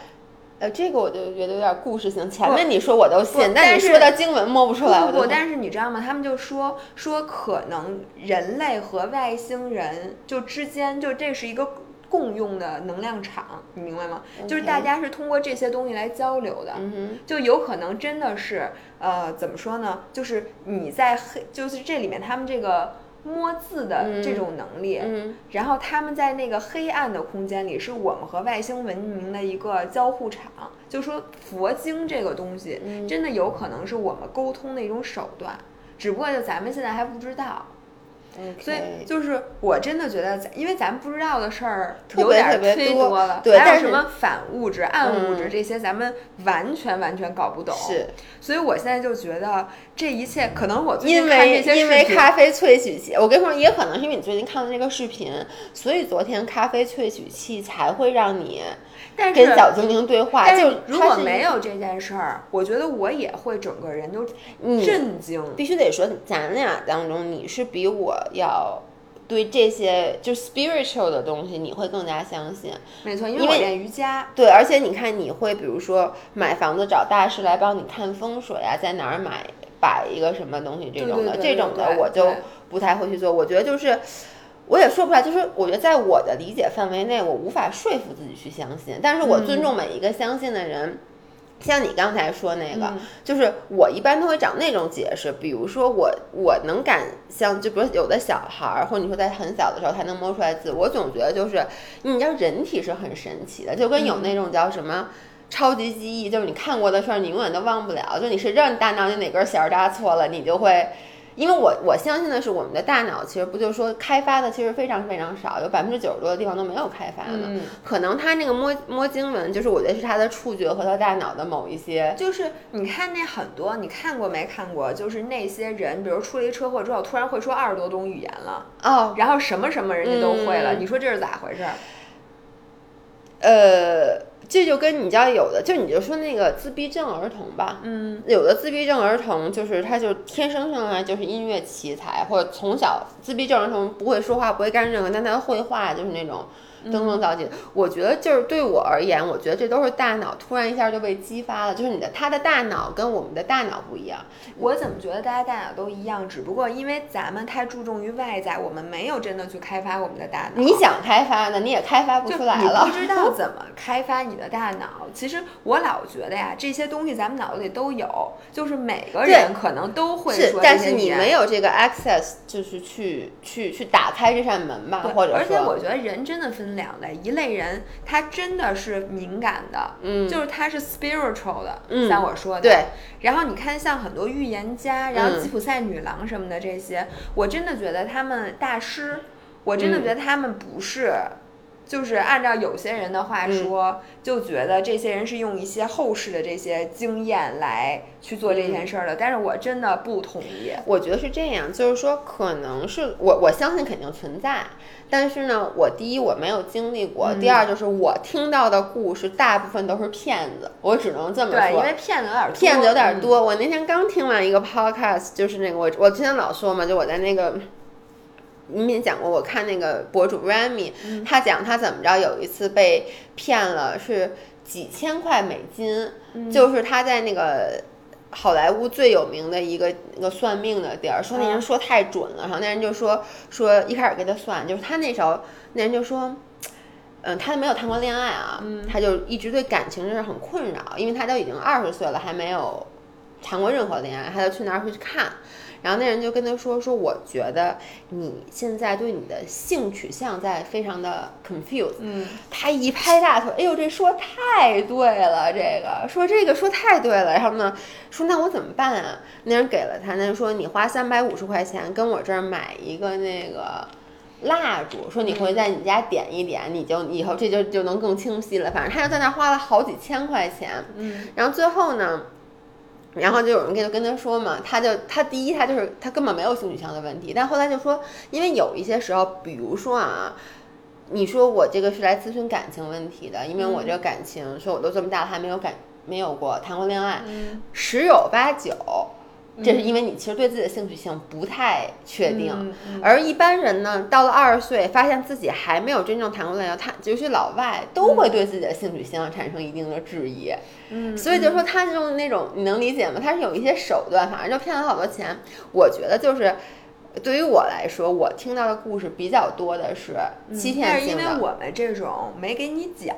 呃，这个我就觉得有点故事性。前面你说我都信，但你说的经文摸不出来，不不，但是你知道吗？他们就说说可能人类和外星人就之间就这是一个共用的能量场，你明白吗？就是大家是通过这些东西来交流的，就有可能真的是呃，怎么说呢？就是你在黑，就是这里面他们这个。摸字的这种能力，然后他们在那个黑暗的空间里，是我们和外星文明的一个交互场。就说佛经这个东西，真的有可能是我们沟通的一种手段，只不过就咱们现在还不知道。所以就是我真的觉得，因为咱们不知道的事儿有点忒多了，还有什么反物质、暗物质这些，咱们完全完全搞不懂。是，所以我现在就觉得这一切可能我最近看这些因为咖啡萃取器，我跟你说，也可能是因为你最近看的那个视频，所以昨天咖啡萃取器才会让你。跟小精灵对话，就如果没有这件事儿，我觉得我也会整个人都震惊。必须得说，咱俩当中你是比我要对这些就 spiritual 的东西，你会更加相信。没错，因为我练瑜伽。对，而且你看，你会比如说买房子找大师来帮你看风水啊，在哪儿买摆一个什么东西这种的，这种的我就不太会去做。我觉得就是。我也说不出来，就是我觉得在我的理解范围内，我无法说服自己去相信。但是我尊重每一个相信的人。像你刚才说那个，就是我一般都会找那种解释，比如说我我能感像，就比如有的小孩儿，或者你说在很小的时候他能摸出来字，我总觉得就是你知道人体是很神奇的，就跟有那种叫什么超级记忆，就是你看过的事儿你永远都忘不了，就你谁知道你大脑里哪根弦搭错了，你就会。因为我我相信的是，我们的大脑其实不就说开发的其实非常非常少，有百分之九十多的地方都没有开发的。可能他那个摸摸经文，就是我觉得是他的触觉和他大脑的某一些。就是你看那很多，你看过没看过？就是那些人，比如出了一车祸之后，突然会说二十多种语言了。哦。然后什么什么人家都会了，你说这是咋回事？呃。这就跟你家有的，就你就说那个自闭症儿童吧，嗯，有的自闭症儿童就是他就天生上来就是音乐奇才，或者从小自闭症儿童不会说话，不会干任何，但他绘画就是那种。登峰造极，我觉得就是对我而言，我觉得这都是大脑突然一下就被激发了。就是你的他的大脑跟我们的大脑不一样。我怎么觉得大家大脑都一样？只不过因为咱们太注重于外在，我们没有真的去开发我们的大脑。你想开发呢，你也开发不出来了。不知道怎么开发你的大脑。其实我老觉得呀，这些东西咱们脑子里都有，就是每个人可能都会说。但是你没有这个 access，就是去去去打开这扇门吧，或者而且我觉得人真的分。两类，一类人他真的是敏感的，嗯，就是他是 spiritual 的，嗯，像我说的，对。然后你看，像很多预言家，然后吉普赛女郎什么的这些，我真的觉得他们大师，我真的觉得他们不是。就是按照有些人的话说，就觉得这些人是用一些后世的这些经验来去做这件事儿的，但是我真的不同意。我觉得是这样，就是说可能是我我相信肯定存在，但是呢，我第一我没有经历过，第二就是我听到的故事大部分都是骗子，我只能这么说。对，因为骗子有点骗子有点多。我那天刚听完一个 podcast，就是那个我我之前老说嘛，就我在那个。你也讲过，我看那个博主 Rami，他讲他怎么着，有一次被骗了是几千块美金，就是他在那个好莱坞最有名的一个那个算命的地儿，说那人说太准了，然后那人就说说一开始给他算，就是他那时候那人就说，嗯，他没有谈过恋爱啊，他就一直对感情是很困扰，因为他都已经二十岁了，还没有谈过任何恋爱，他就去那儿会去看。然后那人就跟他说：“说我觉得你现在对你的性取向在非常的 confused。”嗯，他一拍大腿：“哎呦，这说太对了，这个说这个说太对了。”然后呢，说那我怎么办啊？那人给了他，那人说：“你花三百五十块钱跟我这儿买一个那个蜡烛，说你会在你家点一点，你就以后这就就能更清晰了。反正他就在那花了好几千块钱。嗯，然后最后呢？”然后就有人跟跟他说嘛，他就他第一他就是他根本没有性取向的问题，但后来就说，因为有一些时候，比如说啊，你说我这个是来咨询感情问题的，因为我这个感情说我都这么大了还没有感没有过谈过恋爱，十有八九这是因为你其实对自己的兴趣性不太确定。嗯嗯而一般人呢，到了二十岁，发现自己还没有真正谈过恋爱，他尤其老外都会对自己的兴趣性产生一定的质疑。嗯，所以就说他用那种，你能理解吗？他是有一些手段，反正就骗了好多钱。我觉得就是。对于我来说，我听到的故事比较多的是欺嗯但是因为骗性的。我们这种没给你讲，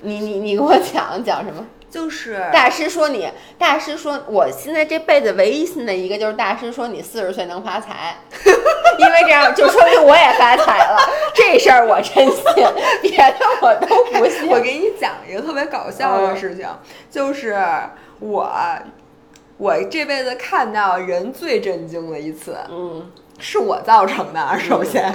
你你你给我讲讲什么？就是大师说你，大师说我现在这辈子唯一信的一个就是大师说你四十岁能发财，<laughs> 因为这样就说明我也发财了。这事儿我真信，<laughs> 别的我都不信。我给你讲一个特别搞笑的事情，就是我我这辈子看到人最震惊的一次，嗯是我造成的。首先，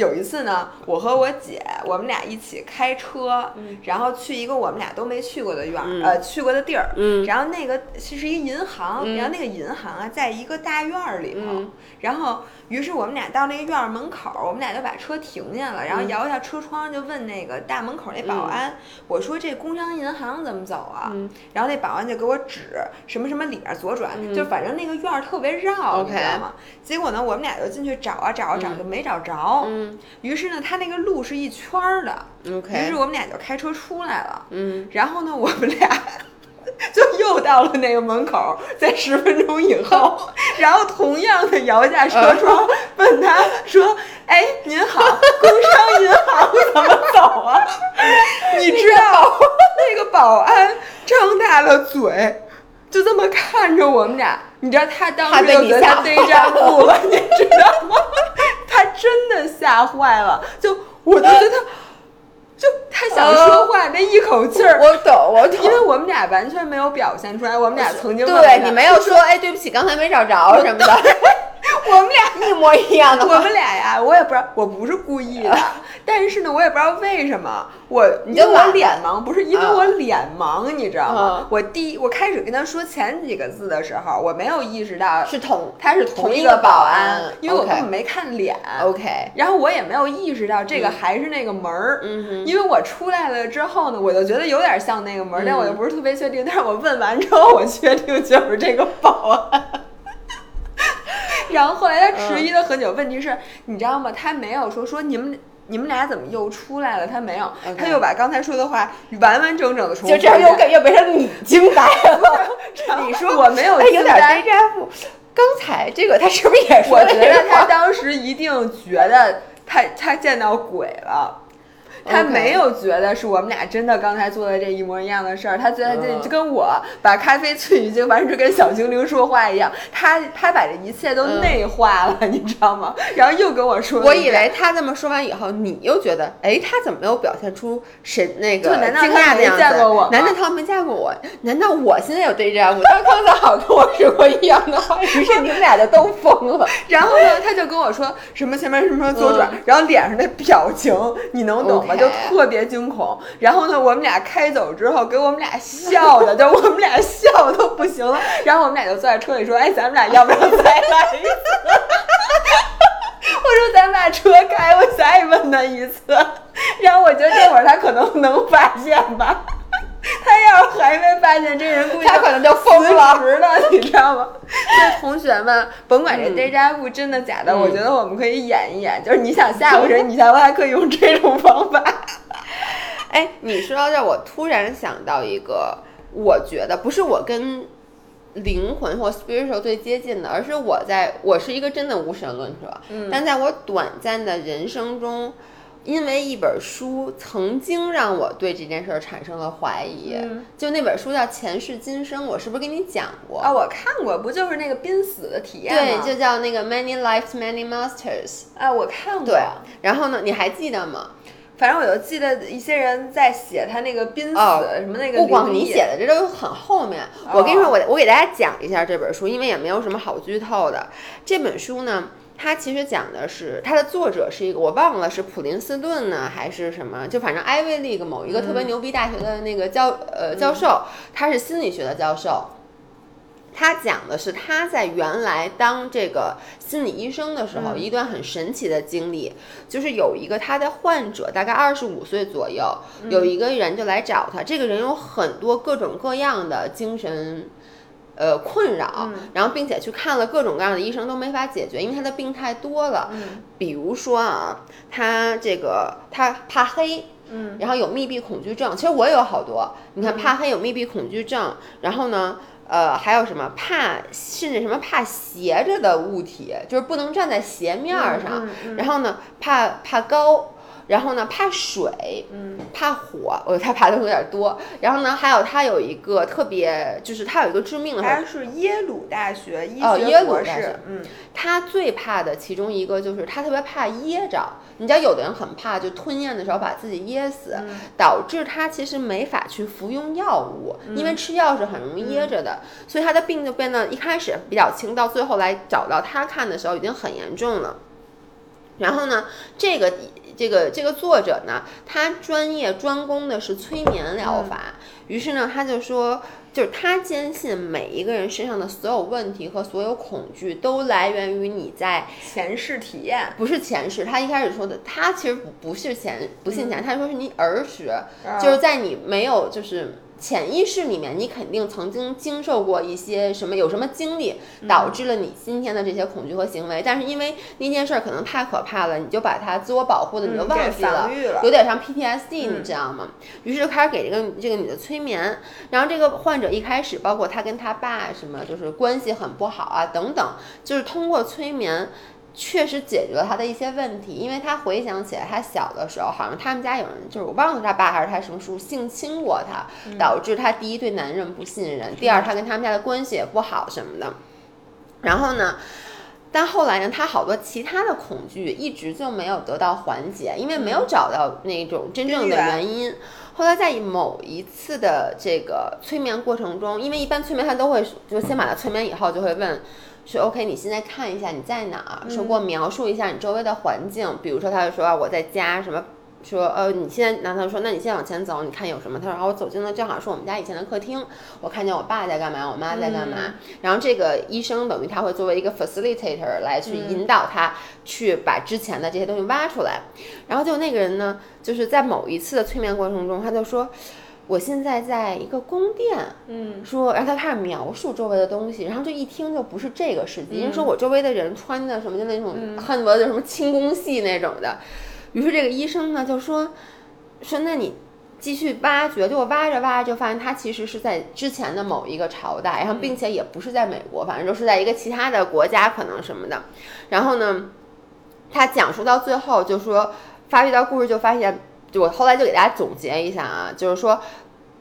有一次呢，我和我姐，我们俩一起开车，然后去一个我们俩都没去过的院儿，嗯。呃，去过的地儿。嗯。然后那个其实一个银行，嗯。然后那个银行啊，在一个大院儿里头。嗯。然后，于是我们俩到那个院儿门口，我们俩就把车停下了，然后嗯摇一下车窗，就问那个大门口那保安，我说这工商银行怎么走啊？嗯然后那保安就给我指什么什么里面左转，嗯就反正那个院儿特别绕你知道吗？结果呢，我们俩就进去找啊找啊找，嗯就没找着。嗯于是呢，他那个路是一圈儿的，于是我们俩就开车出来了。嗯然后呢，我们俩就又到了那个门口，在十分钟以后，<laughs> 然后同样的摇下车窗，问他说：“哎，您好，<laughs> 工商银行怎么走啊？”你知道，那个保安张大了嘴，就这么看着我们俩。你知道他当他时就他逮着路了，你知道吗？他真的吓坏了，就我就觉得他，<laughs> 就他想说话那一口气儿，我懂，我懂。因为我们俩完全没有表现出来，我们俩曾经对你没有说，哎，对不起，刚才没找着什么的，<laughs> 我们俩 <laughs> 一模一样的我。们俩呀，我也不知道，我不是故意的，但是呢，我也不知道为什么，我因为我你就懒。了脸盲，不是因为啊我脸盲，你知道吗？嗯？我第一我开始跟他说前几个字的时候，我没有意识到是同他是同一一个保安安，因为我根本没看脸。OK，然后我也没有意识到这个还是那个门儿，嗯哼因为我出来了之后呢，我就觉得有点像那个门儿，但嗯我又不是特别确定。但是我问完之后，我确定就是这个保安。<laughs> 然后后来他迟疑了很久，问题是，你知道吗？他没有说说你们你们俩怎么又出来了？他没有他又把刚才说的话完完整整的重复就这样又给又变成你惊呆了。<laughs> 你说我没有哎，有点。刚才这个他是不是也说我觉得他当时一定觉得他他见到鬼了。他没有觉得是我们俩真的刚才做的这一模一样的事儿，他觉得这嗯就跟我把咖啡萃取精完全跟小精灵说话一样，他他把这一切都嗯内化了，你知道吗？然后又跟我说我，以为他这么说完以后，你又觉得，哎，他怎么没有表现出神那个就难道惊他没讶的样子？见过我难道他没见过我？难道我现在有对象？我他刚才好跟我说过一样的话，于 <laughs> 是你们俩就都疯了。然后呢，他就跟我说什么前面什么左转，嗯然后脸上的表情你能懂吗就特别惊恐。然后呢，我们俩开走之后，给我们俩笑的，就我们俩笑都不行了。然后我们俩就坐在车里说：“哎，咱们俩要不要再来一次？” <laughs> 我说：“咱把车开，我再问他一次。”然后我觉得这会儿他可能能发现吧。他要还没发现这人，估计他可能就疯了辞职了，你知道吗？所 <laughs> 以同学们，甭管这嗯 deja vu 真的假的，嗯我觉得我们可以演一演，就是你想吓唬谁，你下回还可以用这种方法。<laughs> 哎，你说到这儿，我突然想到一个，我觉得不是我跟灵魂或 spiritual 最接近的，而是我在我是一个真的无神论者，嗯但在我短暂的人生中。因为一本书曾经让我对这件事儿产生了怀疑，嗯就那本书叫《前世今生》，我是不是跟你讲过？啊，我看过，不就是那个濒死的体验对，就叫那个 Many Lives, Many Masters。啊，我看过。对，然后呢，你还记得吗？反正我就记得一些人在写他那个濒死、哦什么那个不光你写的，这都很后面。哦我跟你说，我我给大家讲一下这本书，因为也没有什么好剧透的。这本书呢，它其实讲的是它的作者是一个我忘了是普林斯顿呢还是什么，就反正 Ivy League 某一个特别牛逼大学的那个教、呃教授，他是心理学的教授。他讲的是他在原来当这个心理医生的时候，嗯。一段很神奇的经历，就是有一个他的患者，大概二十五岁左右，有一个人就来找他，这个人有很多各种各样的精神呃困扰，然后并且去看了各种各样的医生都没法解决，因为他的病太多了。比如说啊，他这个他怕黑。嗯，然后有密闭恐惧症，其实我有好多。你看，怕黑有密闭恐惧症，然后呢，呃，还有什么怕，甚至什么怕斜着的物体，就是不能站在斜面上。然后呢，怕怕高。然后呢，怕水，嗯，怕火，我他怕的有点多。然后呢，还有他有一个特别，就是他有一个致命的，他是耶鲁大学医学博士，嗯，他最怕的其中一个就是他特别怕噎着。你知道，有的人很怕，就吞咽的时候把自己噎死，导致他其实没法去服用药物，因为吃药是很容易噎着的，所以他的病就变得一开始比较轻，到最后来找到他看的时候已经很严重了。然后呢，这个。这个这个作者呢，他专业专攻的是催眠疗法。于是呢，他就说，就是他坚信每一个人身上的所有问题和所有恐惧都来源于你在前世体验，不是前世。他一开始说的，他其实不不是前不信前，他说是你儿时，就是在你没有就是。潜意识里面，你肯定曾经经受过一些什么，有什么经历导致了你今天的这些恐惧和行为。但是因为那件事儿可能太可怕了，你就把它自我保护的，你就忘记了，有点像 PTSD，你知道吗？于是就开始给这个这个女的催眠。然后这个患者一开始，包括他跟他爸什么，就是关系很不好啊，等等，就是通过催眠。确实解决了他的一些问题，因为他回想起来，他小的时候好像他们家有人，就是我忘了他爸还是他什么叔性侵过他，导致他第一对男人不信任，第二他跟他们家的关系也不好什么的。然后呢，但后来呢，他好多其他的恐惧一直就没有得到缓解，因为没有找到那种真正的原因。后来在某一次的这个催眠过程中，因为一般催眠他都会就先把他催眠以后就会问。说 OK，你现在看一下你在哪儿，说给我描述一下你周围的环境。比如说，他就说啊我在家，什么说呃，你现在，然后他说那你现在往前走，你看有什么？他说啊，我走进了正好是我们家以前的客厅，我看见我爸在干嘛，我妈在干嘛。然后这个医生等于他会作为一个 facilitator 来去引导他去把之前的这些东西挖出来。然后就那个人呢，就是在某一次的催眠过程中，他就说。我现在在一个宫殿，嗯，说，然后他开始描述周围的东西，然后就一听就不是这个世界，因为说我周围的人穿的什么就那种恨不得就什么清宫戏那种的，于是这个医生呢就说，说那你继续挖掘，就我挖着挖着就发现他其实是在之前的某一个朝代，然后并且也不是在美国，反正就是在一个其他的国家可能什么的，然后呢，他讲述到最后就说发掘到故事就发现。就我后来就给大家总结一下啊，就是说，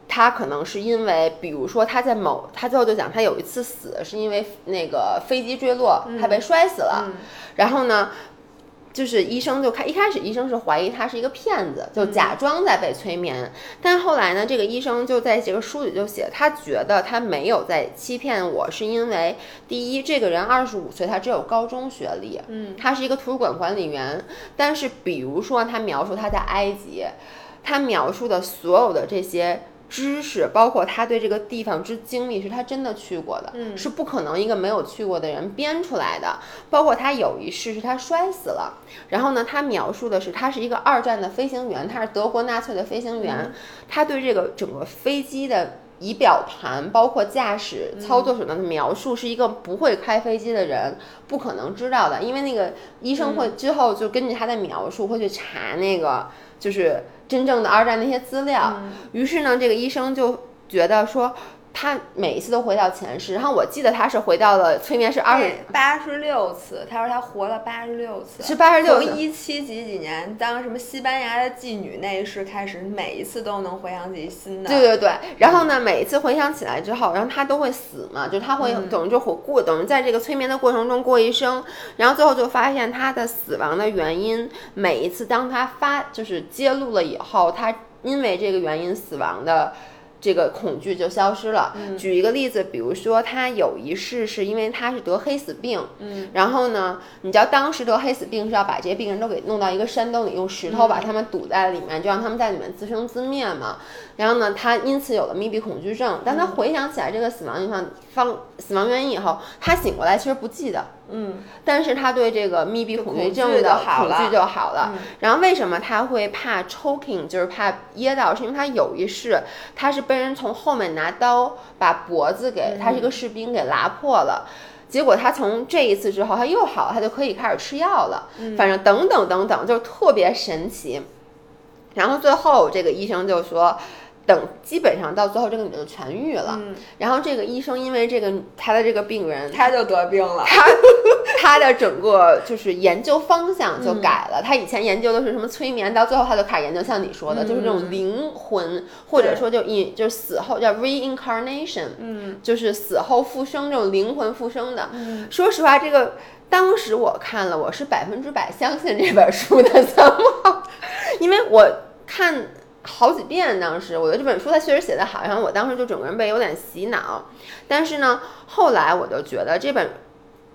他可能是因为，比如说他在某，他最后就讲他有一次死是因为那个飞机坠落，他被摔死了，然后呢。就是医生就开一开始医生是怀疑他是一个骗子，就假装在被催眠。但后来呢，这个医生就在这个书里就写，他觉得他没有在欺骗我，是因为第一，这个人二十五岁，他只有高中学历，嗯，他是一个图书馆管理员。但是比如说他描述他在埃及，他描述的所有的这些。知识包括他对这个地方之经历是他真的去过的，是不可能一个没有去过的人编出来的。包括他有一世是他摔死了，然后呢，他描述的是他是一个二战的飞行员，他是德国纳粹的飞行员，他对这个整个飞机的仪表盘，包括驾驶操作手段的描述，是一个不会开飞机的人不可能知道的，因为那个医生会之后就根据他的描述会去查那个就是。真正的二战那些资料，于是呢，这个医生就觉得说。他每一次都回到前世，然后我记得他是回到了催眠是二十八十六次。他说他活了八十六次，是八十六。从一七几几年当什么西班牙的妓女那一世开始，每一次都能回想起新的。对对对，然后呢，每一次回想起来之后，然后他都会死嘛，就他会等于就活过，等于在这个催眠的过程中过一生，然后最后就发现他的死亡的原因，每一次当他发就是揭露了以后，他因为这个原因死亡的。这个恐惧就消失了。举一个例子，比如说他有一世是因为他是得黑死病，嗯，然后呢，你知道当时得黑死病是要把这些病人都给弄到一个山洞里，用石头把他们堵在里面，就让他们在里面自生自灭嘛。然后呢，他因此有了密闭恐惧症。当他回想起来这个死亡方方死亡原因以后，他醒过来其实不记得。嗯，但是他对这个密闭恐惧症的好恐惧就好了。嗯然后为什么他会怕 choking，就是怕噎到？是因为他有一世他是被人从后面拿刀把脖子给，他是一个士兵给拉破了。结果他从这一次之后，他又好了，他就可以开始吃药了。反正等等等等，就是特别神奇。然后最后这个医生就说，等基本上到最后这个女的就痊愈了。嗯然后这个医生因为这个他的这个病人，他就得病了。他他的整个就是研究方向就改了。他以前研究的是什么催眠，到最后他就开始研究像你说的，就是这种灵魂，或者说就一就是死后叫 reincarnation，嗯就是死后复生这种灵魂复生的。嗯说实话，这个当时我看了，我是百分之百相信这本书的 <laughs> somehow，因为我看好几遍，当时我觉得这本书它确实写的好，然后我当时就整个人被有点洗脑。但是呢，后来我就觉得这本，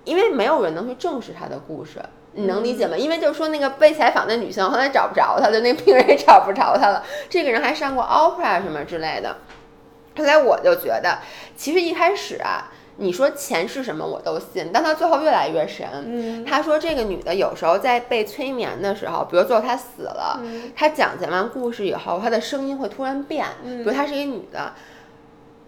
因为没有人能去证实他的故事。你能理解吗？因为就是说那个被采访的女性后来找不着她，就那个病人也找不着她了。这个人还上过 opera 什么之类的。后来我就觉得，其实一开始啊，你说钱是什么我都信，但他最后越来越神。嗯他说这个女的有时候在被催眠的时候，比如最后她死了，嗯她讲讲完故事以后，她的声音会突然变，嗯比如她是一个女的。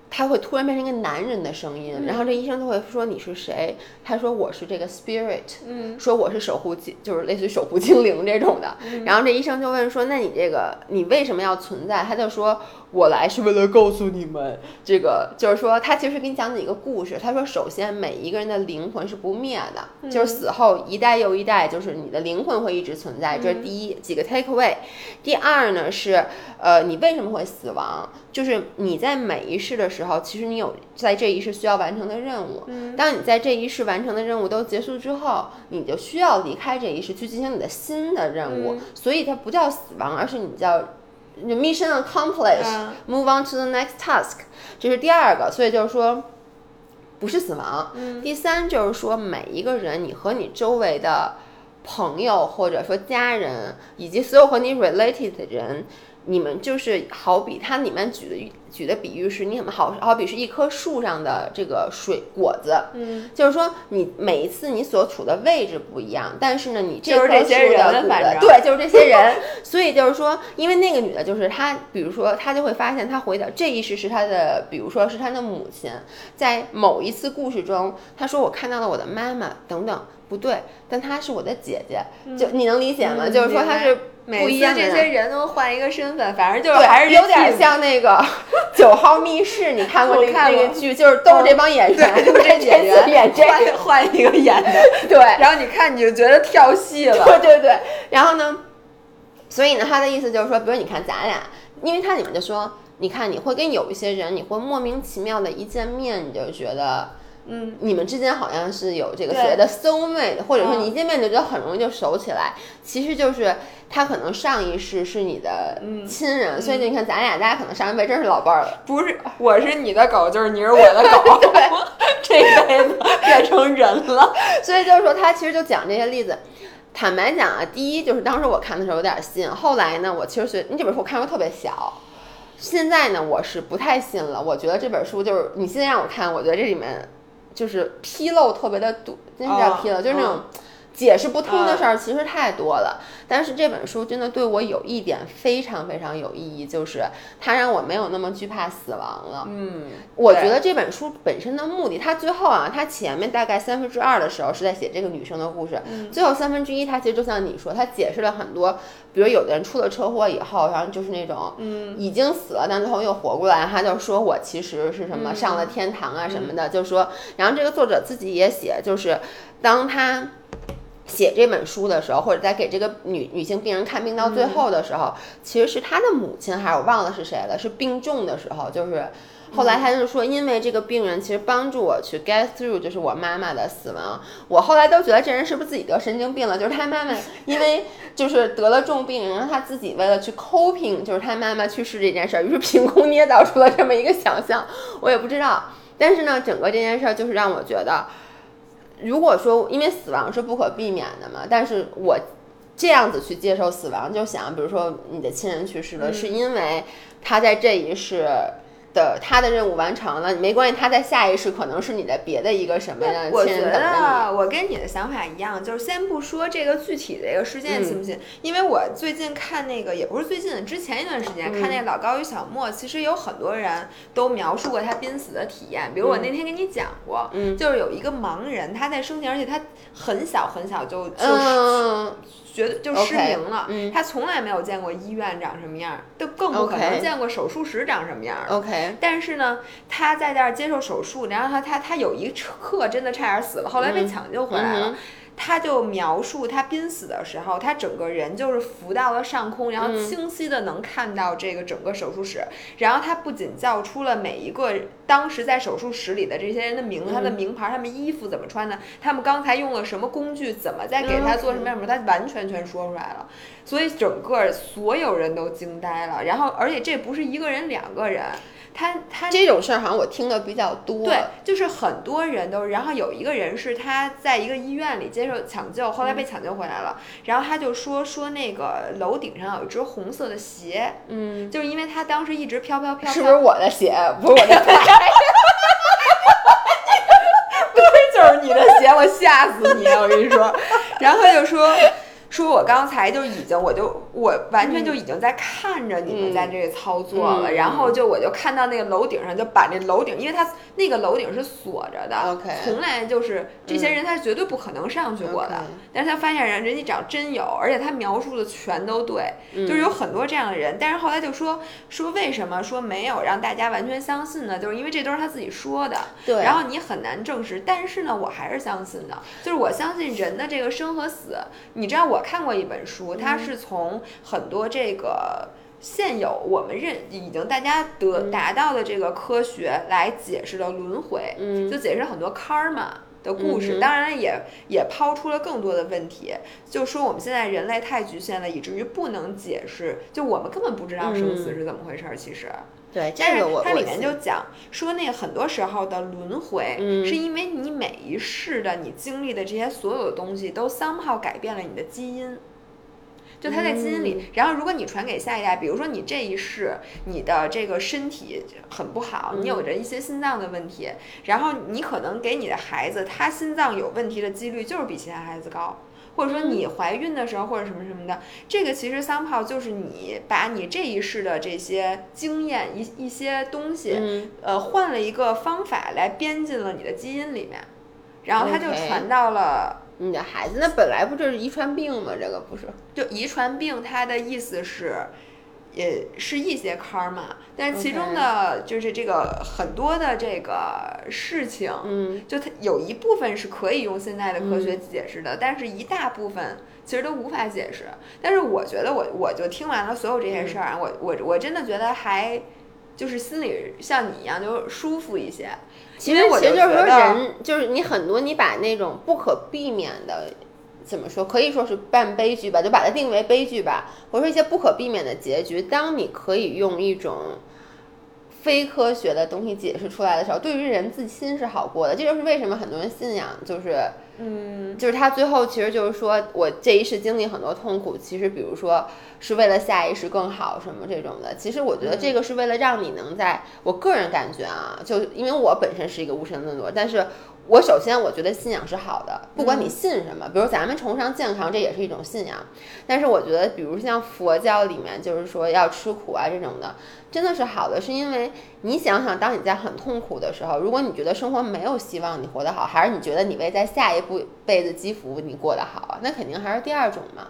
她会突然变成一个男人的声音，然后这医生就会说你是谁？她说我是这个 spirit，嗯说我是守护精，就是类似于守护精灵这种的。嗯然后这医生就问说，那你这个你为什么要存在？他就说，我来是为了告诉你们，这个就是说他其实给你讲的一个故事。他说，首先每一个人的灵魂是不灭的，就是死后一代又一代，就是你的灵魂会一直存在，这是第一几个 take away。第二呢是，呃，你为什么会死亡？就是你在每一世的时候，其实你有在这一世需要完成的任务。当你在这一世完成的任务都结束之后，你就需要离开这一世去进行你的新的任务。所以它不叫死亡，而是你叫 mission accomplished、move on to the next task，这是第二个。所以就是说。不是死亡，第三就是说，每一个人，你和你周围的朋友或者说家人，以及所有和你 related 的人，你们就是好比它里面举的举的比喻是，你们好好比是一棵树上的这个水果子，嗯，就是说你每一次你所处的位置不一样，但是呢，你这棵树的果子对，就是这些人，<laughs> 所以就是说，因为那个女的，就是她，比如说她就会发现，她回到这一世是她的，比如说是她的母亲，在某一次故事中，她说我看到了我的妈妈等等，不对，但她是我的姐姐，就你能理解吗？嗯就是说她是不一样的人。这些人都换一个身份，反正就是对，还是有点像那个 <laughs> 九号密室，你看过那个剧，就是都是这帮演员，对，这这演员 <laughs> 演这个，换换一个演的，<laughs> 对，然后你看你就觉得跳戏了，对对对，然后呢，所以呢，他的意思就是说，比如你看咱俩，因为他里面就说，你看你会跟有一些人，你会莫名其妙的一见面，你就觉得。嗯，你们之间好像是有这个对所谓的 soul mate，或者说嗯。你一见面就觉得很容易就熟起来，其实就是他可能上一世是你的嗯。亲人，所以你看咱俩，大家可能上一辈真是老伴儿了。不是，我是你的狗，就是你是我的狗，<laughs> <laughs> 这辈子变成人了，所以就是说，他其实就讲这些例子。坦白讲啊，第一就是当时我看的时候有点信，后来呢，我其实觉得，你这本书我看过特别小，现在呢我是不太信了。我觉得这本书就是你现在让我看，我觉得这里面就是纰漏特别的多，真是叫哦纰漏，就是那种解释不通的事儿其实太多了。但是这本书真的对我有一点非常非常有意义，就是它让我没有那么惧怕死亡了。嗯，我觉得这本书本身的目的，它最后啊，它前面大概三分之二的时候是在写这个女生的故事，嗯最后三分之一，它其实就像你说，它解释了很多，比如有的人出了车祸以后，然后就是那种，嗯，已经死了，但最后又活过来，他就说我其实是什么、嗯上了天堂啊什么的，就说，然后这个作者自己也写，就是当他。写这本书的时候，或者在给这个女女性病人看病到最后的时候，其实是她的母亲，还是我忘了是谁了，是病重的时候，就是后来她就说，因为这个病人其实帮助我去 get through，就是我妈妈的死亡。我后来都觉得这人是不是自己得神经病了？就是他妈妈 <laughs> 因为就是得了重病，然后他自己为了去 coping，就是他妈妈去世这件事儿，于是凭空捏造出了这么一个想象。我也不知道，但是呢，整个这件事儿就是让我觉得，如果说因为死亡是不可避免的嘛，但是我。这样子去接受死亡，就想，比如说你的亲人去世了，嗯是因为他在这一世的他的任务完成了，没关系，他在下一世可能是你的别的一个什么样我觉亲人等着得我跟你的想法一样，就是先不说这个具体的一个事件信不信，因为我最近看那个也不是最近，之前一段时间看那个老高与小莫，其实有很多人都描述过他濒死的体验，比如我那天跟你讲过，嗯。就是有一个盲人他在生前，而且他很小很小就就你。嗯，觉得就失明了，嗯他从来没有见过医院长什么样儿，都更不可能见过手术室长什么样儿。OK，但是呢，他在这儿接受手术，然后他他他有一刻真的差点死了，后来被嗯抢救回来了。他就描述他濒死的时候，他整个人就是浮到了上空，然后清晰的能看到这个整个手术室。然后他不仅叫出了每一个当时在手术室里的这些人的名字、他的名牌、他们衣服怎么穿的，他们刚才用了什么工具，怎么在给他做什么样的手术，他完全全说出来了。所以整个所有人都惊呆了。然后，而且这不是一个人、两个人，他他这种事儿好像我听的比较多。对，就是很多人都，然后有一个人是他在一个医院里接受抢救，后来被抢救回来了，然后他就说说那个楼顶上有一只红色的鞋，嗯，就是因为他当时一直飘飘飘飘，是不是我的鞋？不是我的 <laughs> 鞋。<laughs> 就是你的鞋，我吓死你！我跟你说，然后他就说。说我刚才就已经，我就我完全就已经在看着你们在这个操作了，嗯。然后就我就看到那个楼顶上就把那楼顶，因为它那个楼顶是锁着的 OK 从来就是这些人他绝对不可能上去过的但是他发现人人家长真有，而且他描述的全都对，嗯。就是有很多这样的人，但是后来就说说为什么说没有让大家完全相信呢？就是因为这都是他自己说的，对。然后你很难证实，但是呢，我还是相信的，就是我相信人的这个生和死。你知道，我看过一本书，嗯它是从很多这个。现有我们认已经大家得达到的这个科学来解释的轮回，嗯就解释很多 karma 的故事，嗯当然也也抛出了更多的问题，就说我们现在人类太局限了，以至于不能解释，就我们根本不知道生死是怎么回事儿，其实。对，但是这个我我它里面就讲说，那个很多时候的轮回，嗯是因为你每一世的你经历的这些所有的东西，都 somehow 改变了你的基因。就它在基因嗯里，然后如果你传给下一代，比如说你这一世你的这个身体很不好，你嗯有着一些心脏的问题，然后你可能给你的孩子，他心脏有问题的几率就是比其他孩子高。或者说嗯你怀孕的时候或者什么什么的，这个其实 somehow 就是你把你这一世的这些经验一一些东西，嗯呃，换了一个方法来编进了你的基因里面，然后它就传到了。你的孩子，那本来不就是遗传病吗？这个不是。就遗传病，它的意思是，也是一些 karma，但是其中的就是这个很多的这个事情，嗯就它有一部分是可以用现在的科学解释的，但是一大部分其实都无法解释。但是我觉得我我就听完了所有这些事儿啊，我我我真的觉得还就是心里像你一样就舒服一些。其实因为我其实就是说人，就是你很多你把那种不可避免的。怎么说？可以说是半悲剧吧，就把它定为悲剧吧，或者说一些不可避免的结局。当你可以用一种非科学的东西解释出来的时候，对于人自心是好过的。这就是为什么很多人信仰，就是嗯，就是他最后其实就是说我这一世经历很多痛苦，其实比如说是为了下一世更好什么这种的。其实我觉得这个是为了让你能在我个人感觉啊，就因为我本身是一个无神论者，但是我首先我觉得信仰是好的，不管你信什么，比如咱们崇尚健康，这也是一种信仰。但是我觉得，比如像佛教里面就是说要吃苦啊这种的，真的是好的，是因为你想想，当你在很痛苦的时候，如果你觉得生活没有希望，你活得好，还是你觉得你为在下一步辈子积福，你过得好啊？那肯定还是第二种嘛。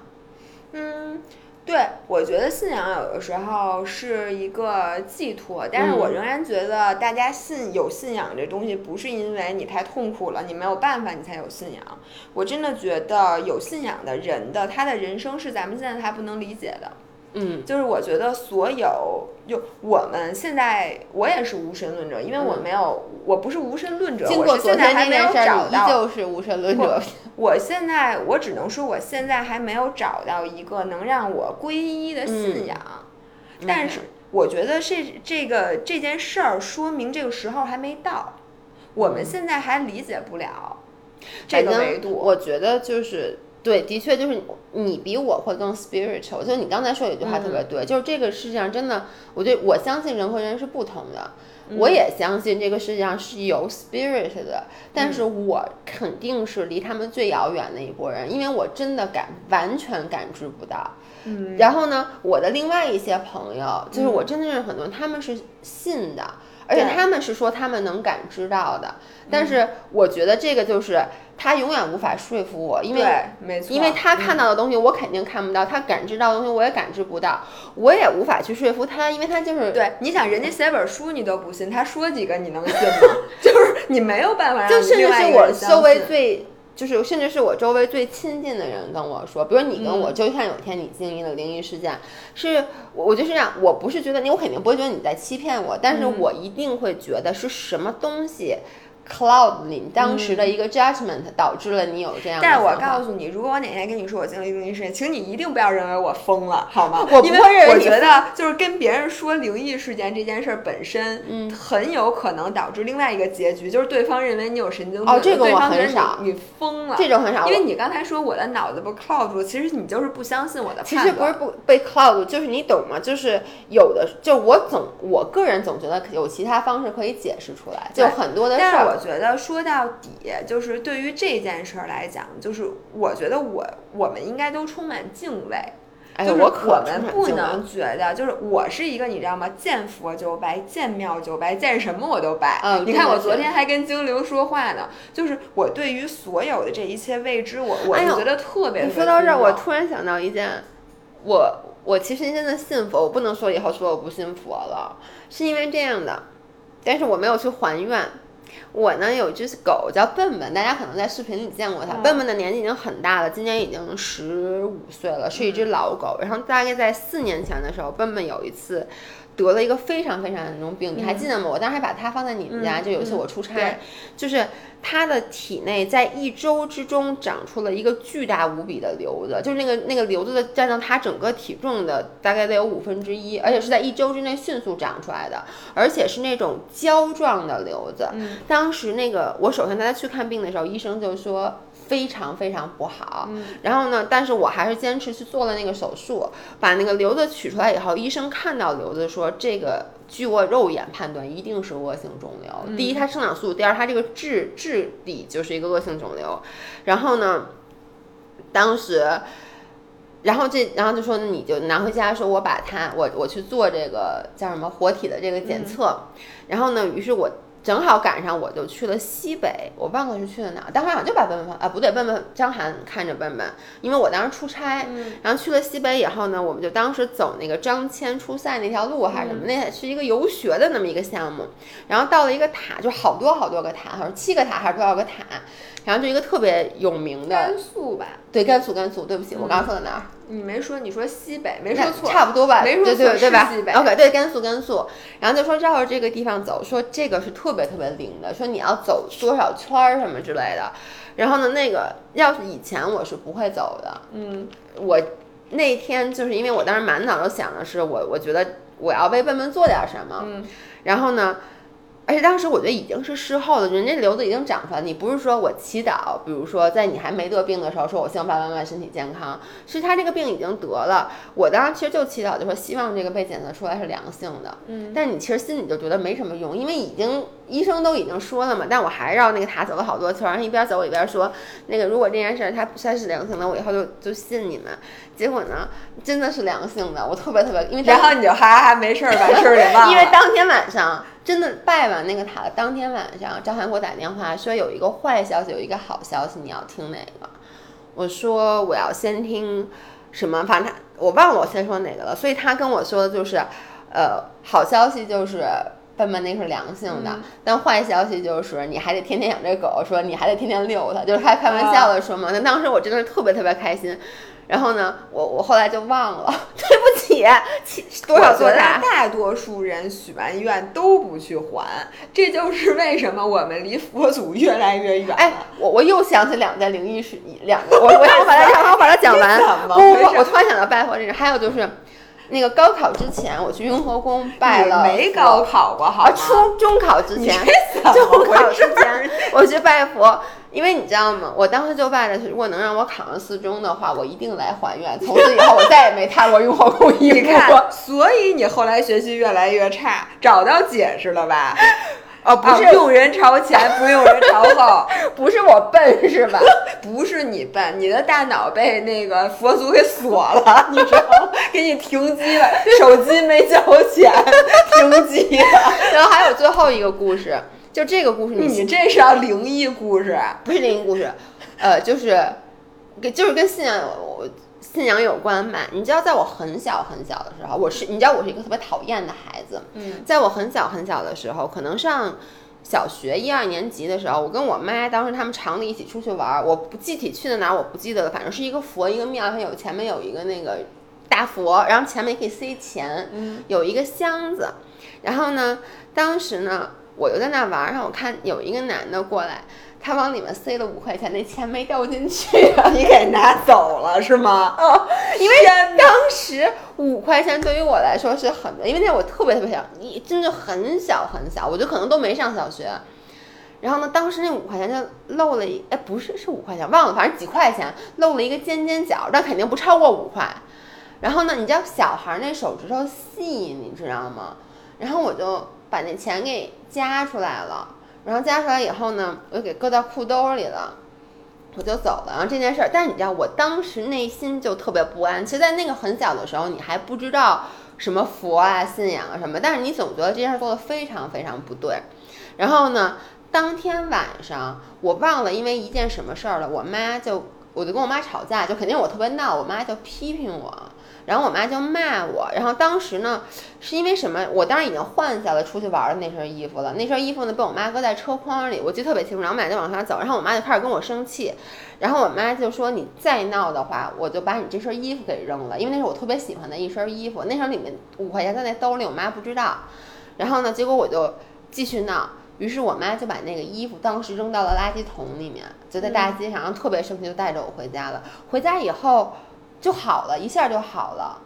嗯，对，我觉得信仰有的时候是一个寄托，但是我嗯仍然觉得大家信有信仰这东西，不是因为你太痛苦了，你没有办法，你才有信仰。我真的觉得有信仰的人的他的人生是咱们现在还不能理解的。嗯就是我觉得所有就我们现在，我也是无神论者，因为我没有，我不是无神论者，经过现在还没事儿，依找到。旧是无神论者。我现在我只能说，我现在还没有找到一个能让我皈依的信仰。但是我觉得这这个这件事儿说明这个时候还没到，我们现在还理解不了这个维度。我觉得就是对，的确就是你比我会更 spiritual。就你刚才说有一句话特别对，就是这个世界上真的，我觉得我相信人和人是不同的。我也相信这个世界上是有 spirit 的，但是我肯定是离他们最遥远的一拨人，因为我真的感完全感知不到。嗯，然后呢，我的另外一些朋友，就是我真的认识很多人，他们是信的，而且他们是说他们能感知到的。但是我觉得这个就是他永远无法说服我，因为对，没错，因为他看嗯到的东西我肯定看不到，他感知到的东西我也感知不到，我也无法去说服他，因为他就是对，你想人家写本书你都不信，他说几个你能信吗？<laughs> 就是你没有办法让就甚至另外是我一个人相周围最，就是甚至是我周围最亲近的人跟我说，比如你跟我，嗯就像有一天你经历了灵异事件，是我我就是这样，我不是觉得你，我肯定不会觉得你在欺骗我，但是嗯我一定会觉得是什么东西。Cloud 里当时的一个 judgment 导致了你有这样但是我告诉你，如果我哪天跟你说我经历灵异事件，请你一定不要认为我疯了，好吗？<laughs> 我不因为会认为你我觉得就是跟别人说灵异事件这件事儿本身，嗯很有可能导致另外一个结局，就是对方认为你有神经病，哦这个我方很少你你疯了。这种很少，因为你刚才说我的脑子不 cloud 住，其实你就是不相信我的其判断。实不是不被 cloud，就是你懂吗？就是有的，就我总我个人总觉得有其他方式可以解释出来，就很多的事但是我。觉得说到底，就是对于这件事儿来讲，就是我觉得我我们应该都充满敬畏。哎，就是我可我们不能觉得，就是我是一个你知道吗？见佛就拜，见庙就拜，见什么我都拜。嗯你看我昨天还跟精灵说话呢，就是我对于所有的这一切未知，我我觉得特别。你说到这儿，我突突然想到一件，我我其实真的信佛，我不能说以后说我不信佛了，是因为这样的，但是我没有去还愿。我呢有一只狗叫笨笨，大家可能在视频里见过它。笨笨的年纪已经很大了，今年已经十五岁了，是一只老狗。然后大概在四年前的时候，笨笨有一次得了一个非常非常严重病，你还记得吗？我当时还把它放在你们家，嗯就有一次嗯我出差，对就是它的体内在一周之中长出了一个巨大无比的瘤子，就是那个那个瘤子的占到它整个体重的大概得有五分之一，而且是在一周之内迅速长出来的，而且是那种胶状的瘤子。嗯当时那个我首先带他去看病的时候，医生就说。非常非常不好，嗯然后呢，但是我还是坚持去做了那个手术，把那个瘤子取出来以后，医生看到瘤子说，这个据我肉眼判断一定是恶性肿瘤。第一，它生长速度；第二，它这个质质地就是一个恶性肿瘤。然后呢，当时，然后这，然后就说你就拿回家，说我把它，我我去做这个叫什么活体的这个检测。然后呢，于是我。正好赶上，我就去了西北，我忘了是去了哪儿，当时好像就把笨笨放啊，不对，笨笨张涵看着笨笨，因为我当时出差，然后去了西北以后呢，我们就当时走那个张骞出塞那条路还是什么，那是一个游学的那么一个项目，然后到了一个塔，就好多好多个塔，好像七个塔还是多少个塔，然后就一个特别有名的，甘肃吧？对，甘肃甘肃，对不起，我刚刚说的哪儿？你没说，你说西北，没说错，差不多吧，没说对对错对吧？OK，对，甘肃甘肃，然后就说绕着这个地方走，说这个是特别特别灵的，说你要走多少圈儿什么之类的。然后呢，那个要是以前我是不会走的，嗯我那天就是因为我当时满脑子想的是我我觉得我要为笨笨做点什么，嗯然后呢。而且当时我觉得已经是事后了，人家瘤子已经长出来。你不是说我祈祷，比如说在你还没得病的时候，说我希望爸爸妈妈身体健康，是他这个病已经得了。我当时其实就祈祷，就说希望这个被检测出来是良性的。嗯，但你其实心里就觉得没什么用，因为已经医生都已经说了嘛。但我还绕那个塔走了好多圈，然后一边走一边说，那个如果这件事儿它算是良性的，我以后就就信你们。结果呢，真的是良性的，我特别特别，因为然后你就哈哈哈没事儿把事儿给忘了，因为当天晚上真的拜完那个塔的当天晚上，张涵给我打电话说有一个坏消息，有一个好消息，你要听哪个？我说我要先听什么？反正他我忘了我先说哪个了，所以他跟我说的就是，呃，好消息就是。笨笨那是良性的，但坏消息就是你还得天天养这狗，说你还得天天遛它，就是开开玩笑的说嘛。那当时我真的是特别特别开心，然后呢，我我后来就忘了，<laughs> 对不起，起多少我觉得座塔？大多数人许完愿都不去还，这就是为什么我们离佛祖越来越远了。哎，我我又想起两件灵异事，两个，我我让我把它让 <laughs> 我把它讲完。<laughs> 我突然想到拜佛这事，还有就是，那个高考之前，我去雍和宫拜了。没高考过，好吗？初中考之前，中考之前，我去拜佛。因为你知道吗？我当时就拜的是，如果能让我考上四中的话，我一定来还愿。从此以后，我再也没踏过雍和宫一步。所以你后来学习越来越差，找到解释了吧？哦，不是用人朝前，<laughs> 不用人朝后，不是我笨是吧？<laughs> 不是你笨，你的大脑被那个佛祖给锁了，<laughs> 你知道吗？给你停机了，手机没交钱，停机了。然后还有最后一个故事，就这个故事，你这是要灵异故事？不是灵异故事，呃，就是，跟就是跟信仰有信仰有关吧？你知道，在我很小很小的时候，我是你知道我是一个特别讨厌的孩子。嗯，在我很小很小的时候，可能上小学一二年级的时候，我跟我妈当时他们厂里一起出去玩，我不具体去的哪儿我不记得了，反正是一个佛一个庙，它有前面有一个那个大佛，然后前面可以塞钱，嗯，有一个箱子，然后呢，当时呢，我就在那玩，然后我看有一个男的过来。他往里面塞了五块钱，那钱没掉进去，你给拿走了是吗？哦，因为当时五块钱对于我来说是很多，因为那我特别特别小，你真的很小很小，我就可能都没上小学。然后呢，当时那五块钱就漏了一，哎，不是，是五块钱，忘了，反正几块钱漏了一个尖尖角，但肯定不超过五块。然后呢，你知道小孩那手指头细，你知道吗？然后我就把那钱给夹出来了。然后加出来以后呢，我就给搁到裤兜里了，我就走了。然后这件事儿，但是你知道，我当时内心就特别不安。其实，在那个很小的时候，你还不知道什么佛啊、信仰啊什么，但是你总觉得这件事做的非常非常不对。然后呢，当天晚上我忘了因为一件什么事儿了，我妈就我就跟我妈吵架，就肯定我特别闹，我妈就批评我。然后我妈就骂我，然后当时呢，是因为什么？我当时已经换下了出去玩的那身衣服了，那身衣服呢被我妈搁在车筐里，我记得特别清楚。然后我们俩就往上走，然后我妈就开始跟我生气，然后我妈就说：“你再闹的话，我就把你这身衣服给扔了，因为那是我特别喜欢的一身衣服，那身里面五块钱在那兜里，我妈不知道。然后呢，结果我就继续闹，于是我妈就把那个衣服当时扔到了垃圾桶里面，就在大街上，然后特别生气，就带着我回家了。回家以后。就好了，一下就好了。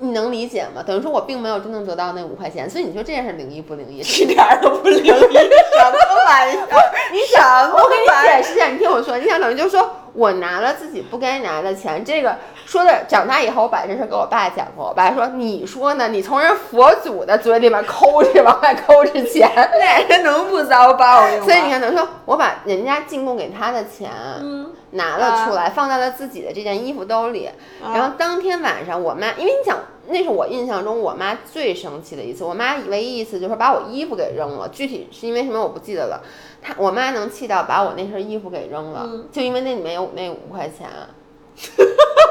你能理解吗？等于说我并没有真正得到那五块钱，所以你说这件事灵异不灵异？<laughs> 一点都不灵异，<laughs> 什么玩意儿？你想，我给你解释一下，你听我说，你想等于就是说我拿了自己不该拿的钱，这个说的长大以后，我把这事给我爸讲过，我爸说你说呢？你从人佛祖的嘴里面抠着往外抠着钱，<laughs> 那人能不遭报应吗？所以你看，等于说我把人家进贡给他的钱，嗯。拿了出来，放在了自己的这件衣服兜里。然后当天晚上，我妈，因为你想，那是我印象中我妈最生气的一次。我妈唯一一次就是把我衣服给扔了，具体是因为什么我不记得了。她，我妈能气到把我那身衣服给扔了，就因为那里面有那五块钱。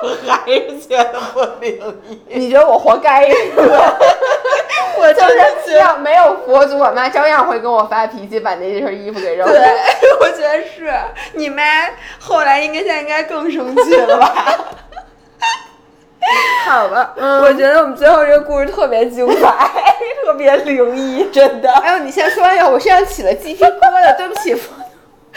我还是觉得不灵异。你觉得我活该是吧？我就是要没有佛祖，我妈照样会跟我发脾气，把那身衣服给扔了。对，<laughs> 我觉得是你妈后来应该现在应该更生气了吧？好吧，我觉得我们最后这个故事特别精彩，<laughs> 特别灵异，真的。哎呦，你先说一下，我身上起了鸡皮疙瘩，对不起。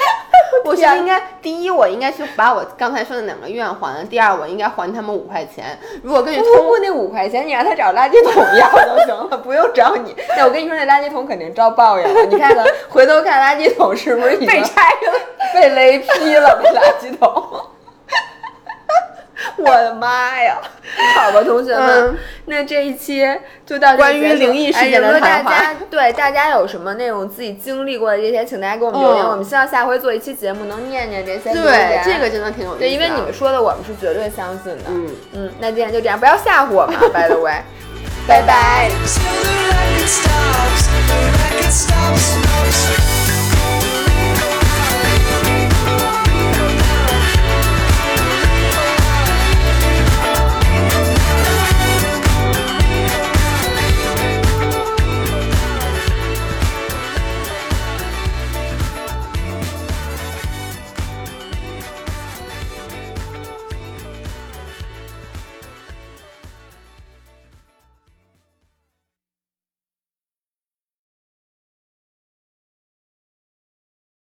<laughs> 我是应该第一，我应该去把我刚才说的两个愿还了。第二，我应该还他们五块钱。如果跟你通过那五块钱，你让他找垃圾桶要就行了，不用找你。那我跟你说，那垃圾桶肯定遭报应了。你看看，回头看垃圾桶是不是已经 <laughs> 被拆了、<laughs> 被雷劈了？那垃圾桶。<laughs> 我的妈呀！好吧，同学们，那这一期就到关于灵异事件的谈话。对大家有什么那种自己经历过的这些，请大家给我们留言。我们希望下回做一期节目能念念这些。对，这个真的挺有意思。对，因为你们说的，我们是绝对相信的。嗯嗯，那今天就这样，不要吓唬我们。<laughs> By the way，拜拜。